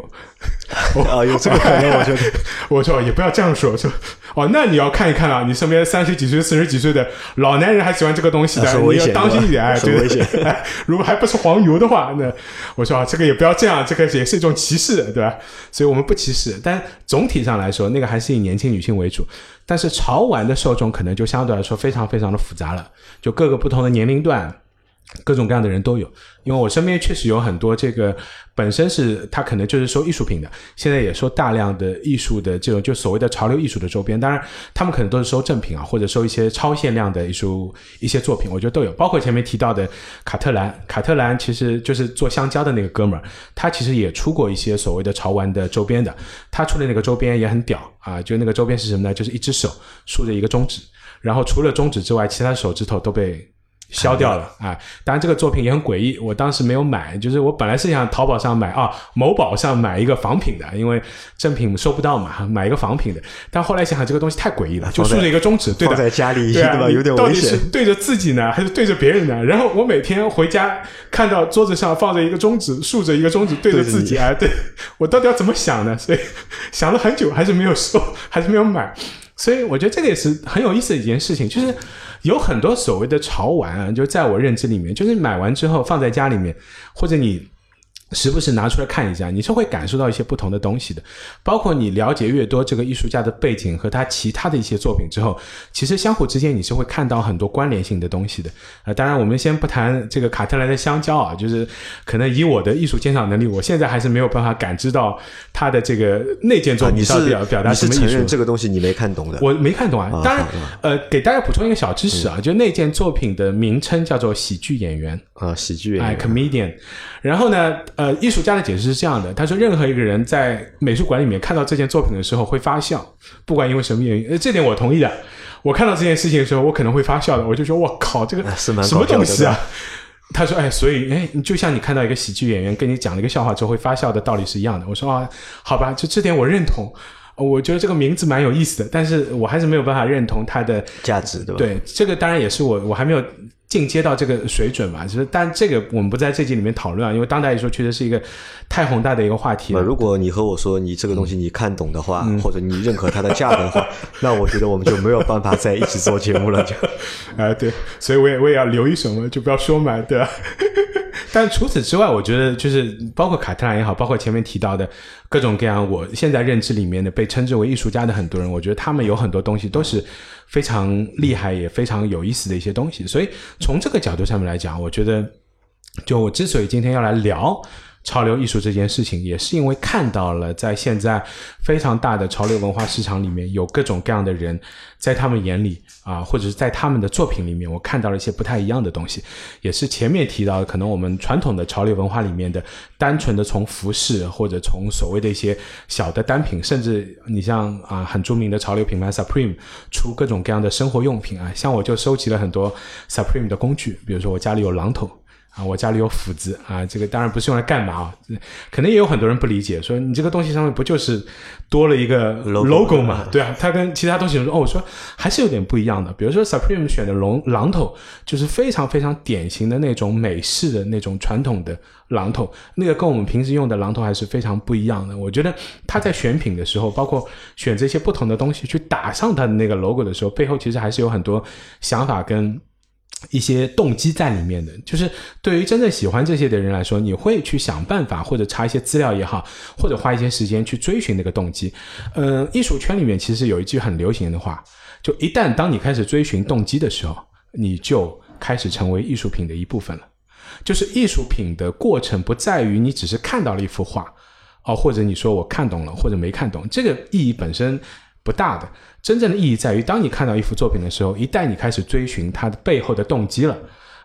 啊，有这个可能，我觉得。我说也不要这样说，说哦，那你要看一看啊，你身边三十几岁、四十几岁的老男人还喜欢这个东西的，你要当心一点，很危险。如果还不是黄牛的话，那我说啊，这个也不要这样，这个也是一种歧视，对吧？所以我们不歧视，但总体上来说，那个还是以年轻女性为主。但是潮玩的受众可能就相对来说非常非常的复杂了，就各个不同的年龄段。各种各样的人都有，因为我身边确实有很多这个本身是他可能就是收艺术品的，现在也收大量的艺术的这种就所谓的潮流艺术的周边，当然他们可能都是收正品啊，或者收一些超限量的艺术一些作品，我觉得都有，包括前面提到的卡特兰，卡特兰其实就是做香蕉的那个哥们儿，他其实也出过一些所谓的潮玩的周边的，他出的那个周边也很屌啊，就那个周边是什么呢？就是一只手竖着一个中指，然后除了中指之外，其他手指头都被。消掉了啊！当然，这个作品也很诡异。我当时没有买，就是我本来是想淘宝上买啊，某宝上买一个仿品的，因为正品收不到嘛，买一个仿品的。但后来想想，这个东西太诡异了，就竖着一个中指，对的，在家里对吧？有点危险。到底是对着自己呢，还是对着别人呢？然后我每天回家看到桌子上放着一个中指，竖着一个中指对着自己，哎，对我到底要怎么想呢？所以想了很久，还是没有收，还是没有买。所以我觉得这个也是很有意思的一件事情，就是。有很多所谓的潮玩啊，就在我认知里面，就是买完之后放在家里面，或者你。时不时拿出来看一下，你是会感受到一些不同的东西的。包括你了解越多这个艺术家的背景和他其他的一些作品之后，其实相互之间你是会看到很多关联性的东西的。啊，当然我们先不谈这个卡特兰的香蕉啊，就是可能以我的艺术鉴赏能力，我现在还是没有办法感知到他的这个那件作品到底表表达什么意思。这个东西你没看懂的，我没看懂啊。当然，呃，给大家补充一个小知识啊，就那件作品的名称叫做喜剧演员啊，喜剧演员，comedian。然后呢，呃，艺术家的解释是这样的，他说，任何一个人在美术馆里面看到这件作品的时候会发笑，不管因为什么原因，呃，这点我同意的。我看到这件事情的时候，我可能会发笑的，我就说，我靠，这个什么东西啊？他说，哎，所以，哎，就像你看到一个喜剧演员跟你讲了一个笑话之后会发笑的道理是一样的。我说啊，好吧，就这点我认同。我觉得这个名字蛮有意思的，但是我还是没有办法认同它的价值，对吧？对，这个当然也是我，我还没有。进阶到这个水准嘛，就是，但这个我们不在这集里面讨论啊，因为当代艺术确实是一个太宏大的一个话题了。如果你和我说你这个东西你看懂的话，或者你认可它的价值的话，那我觉得我们就没有办法在一起做节目了，就，啊，对，所以我也我也要留一手嘛，就不要说嘛，对吧？但除此之外，我觉得就是包括卡特兰也好，包括前面提到的各种各样，我现在认知里面的被称之为艺术家的很多人，我觉得他们有很多东西都是。非常厉害也非常有意思的一些东西，所以从这个角度上面来讲，我觉得，就我之所以今天要来聊。潮流艺术这件事情，也是因为看到了在现在非常大的潮流文化市场里面，有各种各样的人，在他们眼里啊，或者是在他们的作品里面，我看到了一些不太一样的东西。也是前面提到的，可能我们传统的潮流文化里面的，单纯的从服饰或者从所谓的一些小的单品，甚至你像啊很著名的潮流品牌 Supreme 出各种各样的生活用品啊，像我就收集了很多 Supreme 的工具，比如说我家里有榔头。啊，我家里有斧子啊，这个当然不是用来干嘛啊，可能也有很多人不理解，说你这个东西上面不就是多了一个 logo 嘛？对啊，它跟其他东西说，哦，我说还是有点不一样的。比如说 Supreme 选的龙榔头，就是非常非常典型的那种美式的那种传统的榔头，那个跟我们平时用的榔头还是非常不一样的。我觉得他在选品的时候，包括选这些不同的东西去打上他的那个 logo 的时候，背后其实还是有很多想法跟。一些动机在里面的，就是对于真正喜欢这些的人来说，你会去想办法，或者查一些资料也好，或者花一些时间去追寻那个动机。嗯，艺术圈里面其实有一句很流行的话，就一旦当你开始追寻动机的时候，你就开始成为艺术品的一部分了。就是艺术品的过程不在于你只是看到了一幅画，哦，或者你说我看懂了或者没看懂，这个意义本身不大的。真正的意义在于，当你看到一幅作品的时候，一旦你开始追寻它的背后的动机了，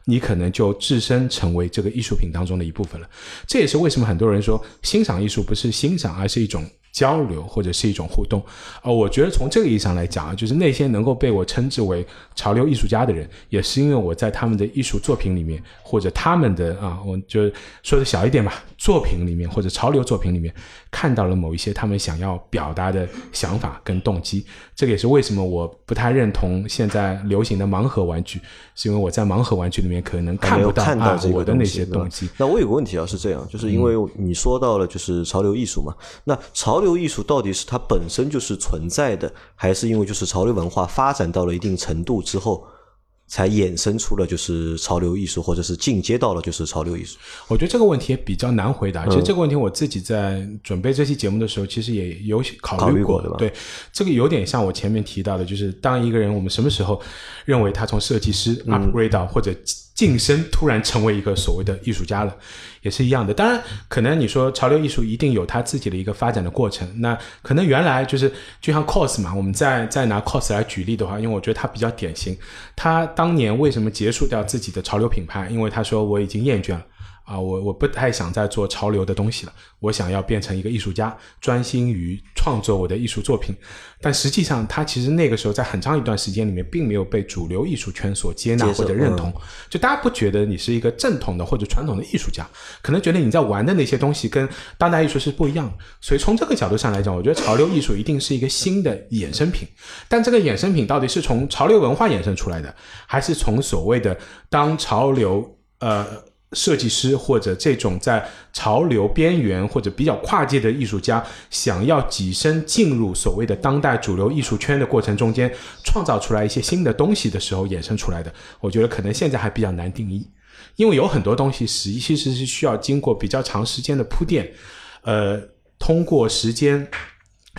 你可能就自身成为这个艺术品当中的一部分了。这也是为什么很多人说，欣赏艺术不是欣赏，而是一种交流或者是一种互动，呃，我觉得从这个意义上来讲啊，就是那些能够被我称之为潮流艺术家的人，也是因为我在他们的艺术作品里面，或者他们的啊，我就说的小一点吧，作品里面或者潮流作品里面看到了某一些他们想要表达的想法跟动机。这个也是为什么我不太认同现在流行的盲盒玩具，是因为我在盲盒玩具里面可能看不到啊我的那些动机。那我有个问题啊，是这样，就是因为你说到了就是潮流艺术嘛，那潮。潮流艺术到底是它本身就是存在的，还是因为就是潮流文化发展到了一定程度之后，才衍生出了就是潮流艺术，或者是进阶到了就是潮流艺术？我觉得这个问题也比较难回答。其实这个问题我自己在准备这期节目的时候，其实也有考虑过，对吧？对，这个有点像我前面提到的，就是当一个人我们什么时候认为他从设计师 upgrade 到或者晋升，突然成为一个所谓的艺术家了？也是一样的，当然，可能你说潮流艺术一定有它自己的一个发展的过程。那可能原来就是就像 cos 嘛，我们再再拿 cos 来举例的话，因为我觉得它比较典型。他当年为什么结束掉自己的潮流品牌？因为他说我已经厌倦了。啊，我我不太想再做潮流的东西了，我想要变成一个艺术家，专心于创作我的艺术作品。但实际上，他其实那个时候在很长一段时间里面，并没有被主流艺术圈所接纳或者认同。就大家不觉得你是一个正统的或者传统的艺术家，可能觉得你在玩的那些东西跟当代艺术是不一样的。所以从这个角度上来讲，我觉得潮流艺术一定是一个新的衍生品。但这个衍生品到底是从潮流文化衍生出来的，还是从所谓的当潮流呃？设计师或者这种在潮流边缘或者比较跨界的艺术家，想要跻身进入所谓的当代主流艺术圈的过程中间，创造出来一些新的东西的时候衍生出来的，我觉得可能现在还比较难定义，因为有很多东西实其实是需要经过比较长时间的铺垫，呃，通过时间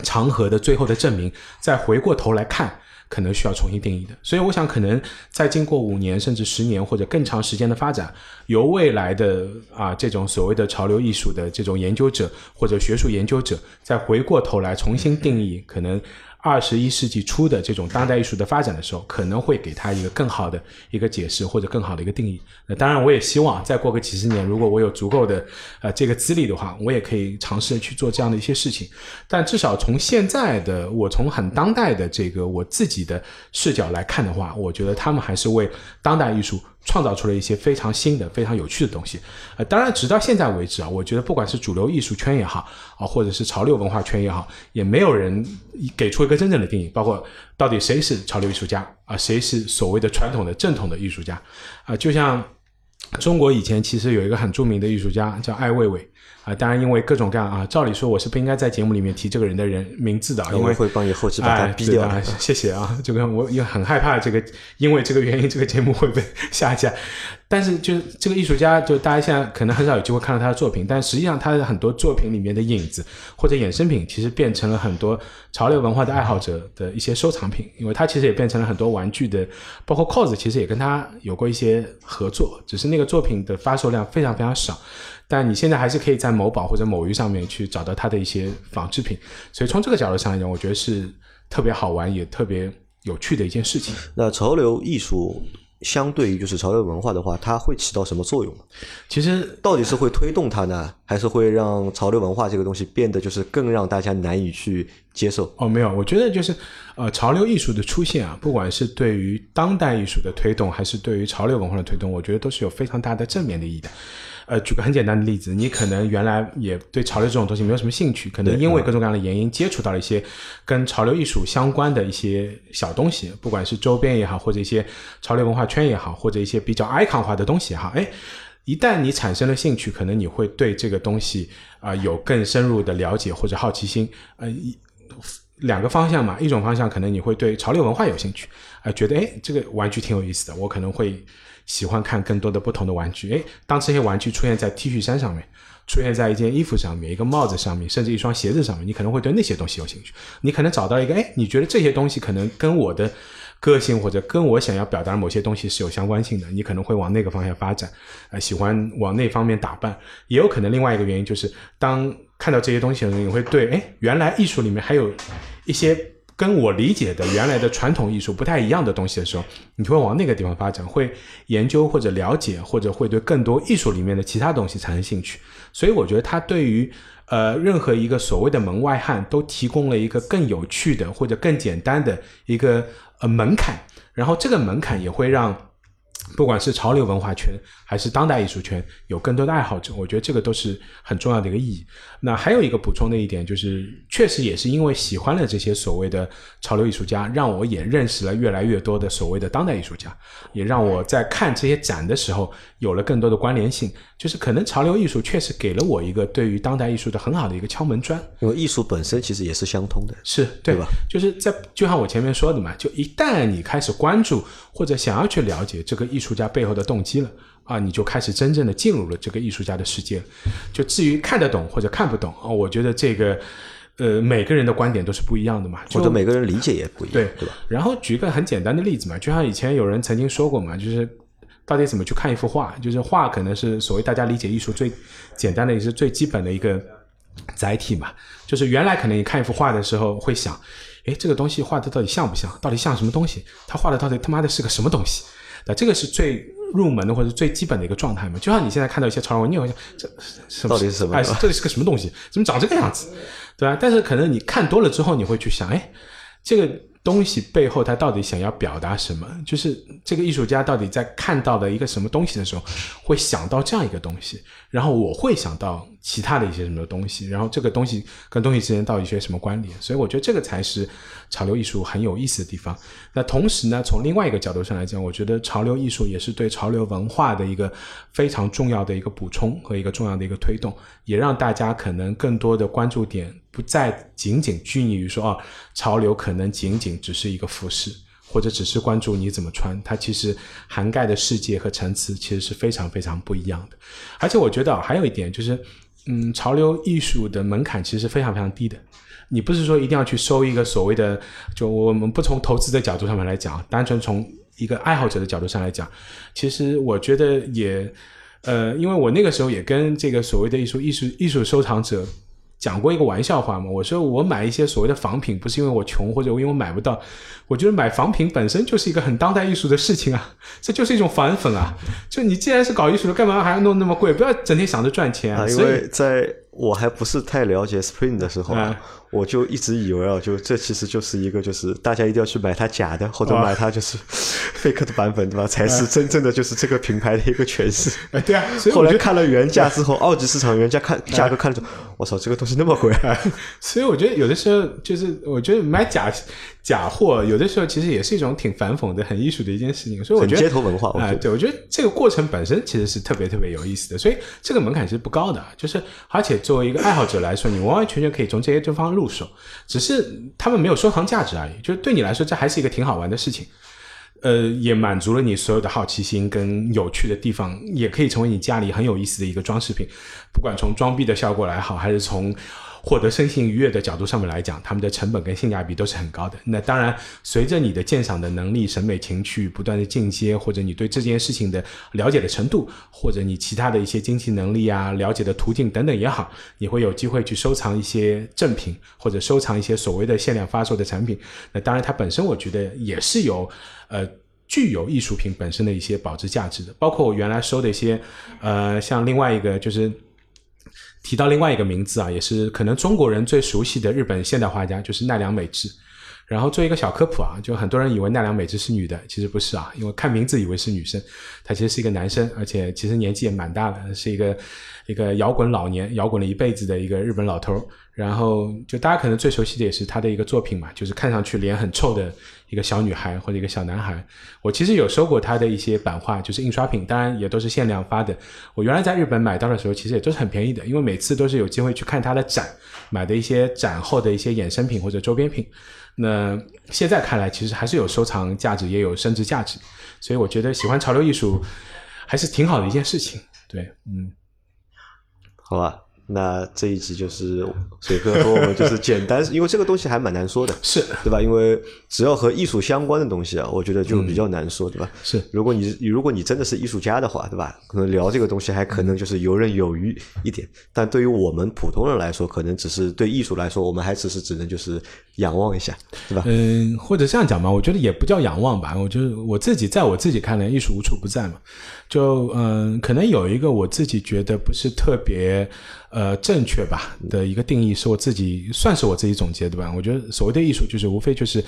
长河的最后的证明，再回过头来看。可能需要重新定义的，所以我想，可能在经过五年甚至十年或者更长时间的发展，由未来的啊这种所谓的潮流艺术的这种研究者或者学术研究者，再回过头来重新定义可能。二十一世纪初的这种当代艺术的发展的时候，可能会给他一个更好的一个解释或者更好的一个定义。那当然，我也希望再过个几十年，如果我有足够的呃这个资历的话，我也可以尝试去做这样的一些事情。但至少从现在的我从很当代的这个我自己的视角来看的话，我觉得他们还是为当代艺术。创造出了一些非常新的、非常有趣的东西。呃，当然，直到现在为止啊，我觉得不管是主流艺术圈也好啊，或者是潮流文化圈也好，也没有人给出一个真正的定义，包括到底谁是潮流艺术家啊，谁是所谓的传统的正统的艺术家啊。就像中国以前其实有一个很著名的艺术家叫艾未未。啊，当然，因为各种各样啊，照理说我是不应该在节目里面提这个人的人名字的，因为会帮你后期把他逼掉。谢谢啊，这个我也很害怕这个，因为这个原因，这个节目会被 下架。但是，就是这个艺术家，就大家现在可能很少有机会看到他的作品，但实际上他的很多作品里面的影子或者衍生品，其实变成了很多潮流文化的爱好者的一些收藏品，因为他其实也变成了很多玩具的，包括 cos，其实也跟他有过一些合作，只是那个作品的发售量非常非常少。但你现在还是可以在某宝或者某鱼上面去找到它的一些仿制品，所以从这个角度上来讲，我觉得是特别好玩也特别有趣的一件事情。那潮流艺术相对于就是潮流文化的话，它会起到什么作用？其实到底是会推动它呢，还是会让潮流文化这个东西变得就是更让大家难以去接受？哦，没有，我觉得就是呃，潮流艺术的出现啊，不管是对于当代艺术的推动，还是对于潮流文化的推动，我觉得都是有非常大的正面的意义的。呃，举个很简单的例子，你可能原来也对潮流这种东西没有什么兴趣，可能因为各种各样的原因接触到了一些跟潮流艺术相关的一些小东西，不管是周边也好，或者一些潮流文化圈也好，或者一些比较 icon 化的东西也好，哎，一旦你产生了兴趣，可能你会对这个东西啊有更深入的了解或者好奇心，呃，一两个方向嘛，一种方向可能你会对潮流文化有兴趣，啊，觉得哎这个玩具挺有意思的，我可能会。喜欢看更多的不同的玩具，诶，当这些玩具出现在 T 恤衫上面，出现在一件衣服上面，一个帽子上面，甚至一双鞋子上面，你可能会对那些东西有兴趣。你可能找到一个，诶，你觉得这些东西可能跟我的个性或者跟我想要表达某些东西是有相关性的，你可能会往那个方向发展，呃，喜欢往那方面打扮。也有可能另外一个原因就是，当看到这些东西的时候，你会对，诶，原来艺术里面还有一些。跟我理解的原来的传统艺术不太一样的东西的时候，你会往那个地方发展，会研究或者了解，或者会对更多艺术里面的其他东西产生兴趣。所以我觉得他对于呃任何一个所谓的门外汉都提供了一个更有趣的或者更简单的一个呃门槛，然后这个门槛也会让。不管是潮流文化圈还是当代艺术圈，有更多的爱好者，我觉得这个都是很重要的一个意义。那还有一个补充的一点就是，确实也是因为喜欢了这些所谓的潮流艺术家，让我也认识了越来越多的所谓的当代艺术家，也让我在看这些展的时候有了更多的关联性。就是可能潮流艺术确实给了我一个对于当代艺术的很好的一个敲门砖，因为艺术本身其实也是相通的，是对吧？就是在就像我前面说的嘛，就一旦你开始关注或者想要去了解这个艺术家背后的动机了啊，你就开始真正的进入了这个艺术家的世界。就至于看得懂或者看不懂啊，我觉得这个呃每个人的观点都是不一样的嘛，或者每个人理解也不一样，对对吧？然后举一个很简单的例子嘛，就像以前有人曾经说过嘛，就是。到底怎么去看一幅画？就是画可能是所谓大家理解艺术最简单的也是最基本的一个载体嘛。就是原来可能你看一幅画的时候会想，诶，这个东西画的到底像不像？到底像什么东西？他画的到底他妈的是个什么东西？那这个是最入门的或者最基本的一个状态嘛。就像你现在看到一些超人文，你会想这什到底是什么？哎，这里是个什么东西？怎么长这个样子？对吧？但是可能你看多了之后，你会去想，哎，这个。东西背后他到底想要表达什么？就是这个艺术家到底在看到的一个什么东西的时候，会想到这样一个东西，然后我会想到其他的一些什么东西，然后这个东西跟东西之间到底些什么关联？所以我觉得这个才是潮流艺术很有意思的地方。那同时呢，从另外一个角度上来讲，我觉得潮流艺术也是对潮流文化的一个非常重要的一个补充和一个重要的一个推动，也让大家可能更多的关注点。不再仅仅拘泥于说啊，潮流可能仅仅只是一个服饰，或者只是关注你怎么穿，它其实涵盖的世界和层次其实是非常非常不一样的。而且我觉得还有一点就是，嗯，潮流艺术的门槛其实非常非常低的。你不是说一定要去收一个所谓的，就我们不从投资的角度上面来讲，单纯从一个爱好者的角度上来讲，其实我觉得也，呃，因为我那个时候也跟这个所谓的艺术艺术艺术收藏者。讲过一个玩笑话嘛？我说我买一些所谓的仿品，不是因为我穷或者因为我买不到，我觉得买仿品本身就是一个很当代艺术的事情啊，这就是一种反粉啊！就你既然是搞艺术的，干嘛还要弄那么贵？不要整天想着赚钱啊！因为在我还不是太了解 Spring 的时候。我就一直以为啊，就这其实就是一个，就是大家一定要去买它假的，或者买它就是 fake 的版本，对吧？才是真正的就是这个品牌的一个诠释。哎，对啊。所以后来看了原价之后，二级市场原价看价格看着，我操，这个东西那么贵。所以我觉得有的时候就是，我觉得买假假货，有的时候其实也是一种挺反讽的、很艺术的一件事情。所以我觉得街头文化，哎，对我觉得这个过程本身其实是特别特别有意思的。所以这个门槛其实不高的，就是而且作为一个爱好者来说，你完完全全可以从这些地方入。手，只是他们没有收藏价值而已。就是对你来说，这还是一个挺好玩的事情，呃，也满足了你所有的好奇心跟有趣的地方，也可以成为你家里很有意思的一个装饰品。不管从装逼的效果来好，还是从。获得身心愉悦的角度上面来讲，他们的成本跟性价比都是很高的。那当然，随着你的鉴赏的能力、审美情趣不断的进阶，或者你对这件事情的了解的程度，或者你其他的一些经济能力啊、了解的途径等等也好，你会有机会去收藏一些正品，或者收藏一些所谓的限量发售的产品。那当然，它本身我觉得也是有呃具有艺术品本身的一些保值价值的。包括我原来收的一些呃，像另外一个就是。提到另外一个名字啊，也是可能中国人最熟悉的日本现代画家，就是奈良美智。然后做一个小科普啊，就很多人以为奈良美智是女的，其实不是啊，因为看名字以为是女生，她其实是一个男生，而且其实年纪也蛮大了，是一个一个摇滚老年，摇滚了一辈子的一个日本老头。然后就大家可能最熟悉的也是他的一个作品嘛，就是看上去脸很臭的一个小女孩或者一个小男孩。我其实有收过他的一些版画，就是印刷品，当然也都是限量发的。我原来在日本买到的时候，其实也都是很便宜的，因为每次都是有机会去看他的展，买的一些展后的一些衍生品或者周边品。那现在看来，其实还是有收藏价值，也有升值价值。所以我觉得喜欢潮流艺术还是挺好的一件事情。对，嗯，好吧。那这一集就是水哥和我们就是 简单，因为这个东西还蛮难说的，是对吧？因为只要和艺术相关的东西啊，我觉得就比较难说，对吧？是，如果你如果你真的是艺术家的话，对吧？可能聊这个东西还可能就是游刃有余一点，但对于我们普通人来说，可能只是对艺术来说，我们还只是只能就是仰望一下，对吧？嗯，或者这样讲吧，我觉得也不叫仰望吧，我觉得我自己在我自己看来，艺术无处不在嘛。就嗯，可能有一个我自己觉得不是特别呃正确吧的一个定义，是我自己算是我自己总结的吧。我觉得所谓的艺术，就是无非就是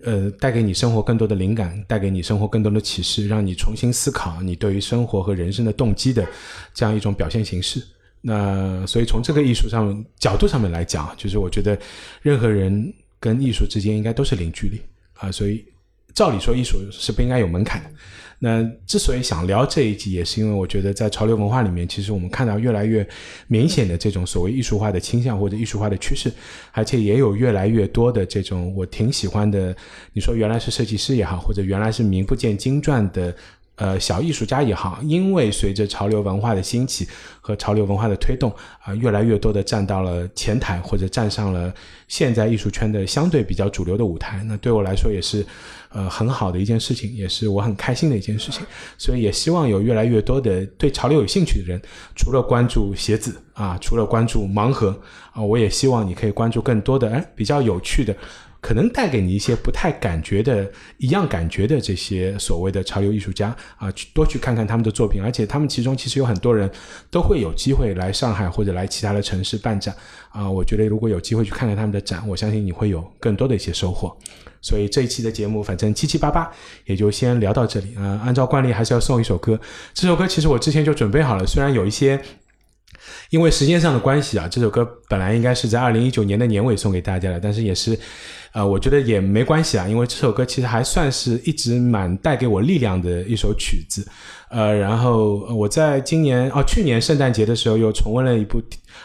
呃带给你生活更多的灵感，带给你生活更多的启示，让你重新思考你对于生活和人生的动机的这样一种表现形式。那所以从这个艺术上角度上面来讲，就是我觉得任何人跟艺术之间应该都是零距离啊，所以照理说艺术是不应该有门槛的。那之所以想聊这一集，也是因为我觉得在潮流文化里面，其实我们看到越来越明显的这种所谓艺术化的倾向或者艺术化的趋势，而且也有越来越多的这种我挺喜欢的，你说原来是设计师也好，或者原来是名不见经传的。呃，小艺术家也好，因为随着潮流文化的兴起和潮流文化的推动啊，越来越多的站到了前台，或者站上了现在艺术圈的相对比较主流的舞台。那对我来说也是呃很好的一件事情，也是我很开心的一件事情。所以也希望有越来越多的对潮流有兴趣的人，除了关注鞋子啊，除了关注盲盒啊，我也希望你可以关注更多的哎比较有趣的。可能带给你一些不太感觉的一样感觉的这些所谓的潮流艺术家啊，去多去看看他们的作品，而且他们其中其实有很多人都会有机会来上海或者来其他的城市办展啊。我觉得如果有机会去看看他们的展，我相信你会有更多的一些收获。所以这一期的节目反正七七八八也就先聊到这里啊。按照惯例还是要送一首歌，这首歌其实我之前就准备好了，虽然有一些。因为时间上的关系啊，这首歌本来应该是在二零一九年的年尾送给大家的，但是也是，呃，我觉得也没关系啊，因为这首歌其实还算是一直蛮带给我力量的一首曲子。呃，然后我在今年哦，去年圣诞节的时候又重温了一部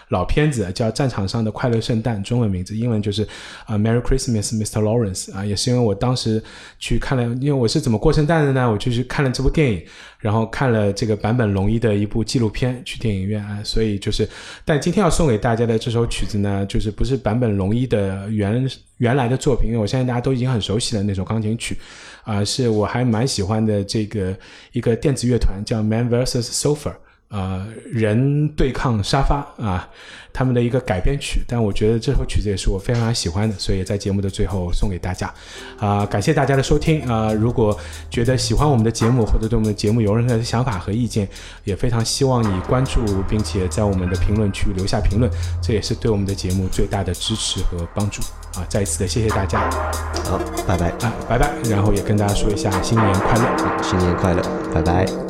老片子，叫《战场上的快乐圣诞》，中文名字，英文就是啊，Merry Christmas, Mr. Lawrence 啊，也是因为我当时去看了，因为我是怎么过圣诞的呢？我就去看了这部电影，然后看了这个坂本龙一的一部纪录片，去电影院啊，所以就是，但今天要送给大家的这首曲子呢，就是不是坂本龙一的原原来的作品，因为我相信大家都已经很熟悉的那首钢琴曲。啊，是我还蛮喜欢的这个一个电子乐团叫 Man vs Sofa，啊，人对抗沙发啊，他们的一个改编曲。但我觉得这首曲子也是我非常喜欢的，所以在节目的最后送给大家。啊，感谢大家的收听啊！如果觉得喜欢我们的节目，或者对我们的节目有任何的想法和意见，也非常希望你关注，并且在我们的评论区留下评论，这也是对我们的节目最大的支持和帮助。啊，再一次的谢谢大家，好，拜拜啊，拜拜，然后也跟大家说一下新年快乐，新年快乐，拜拜。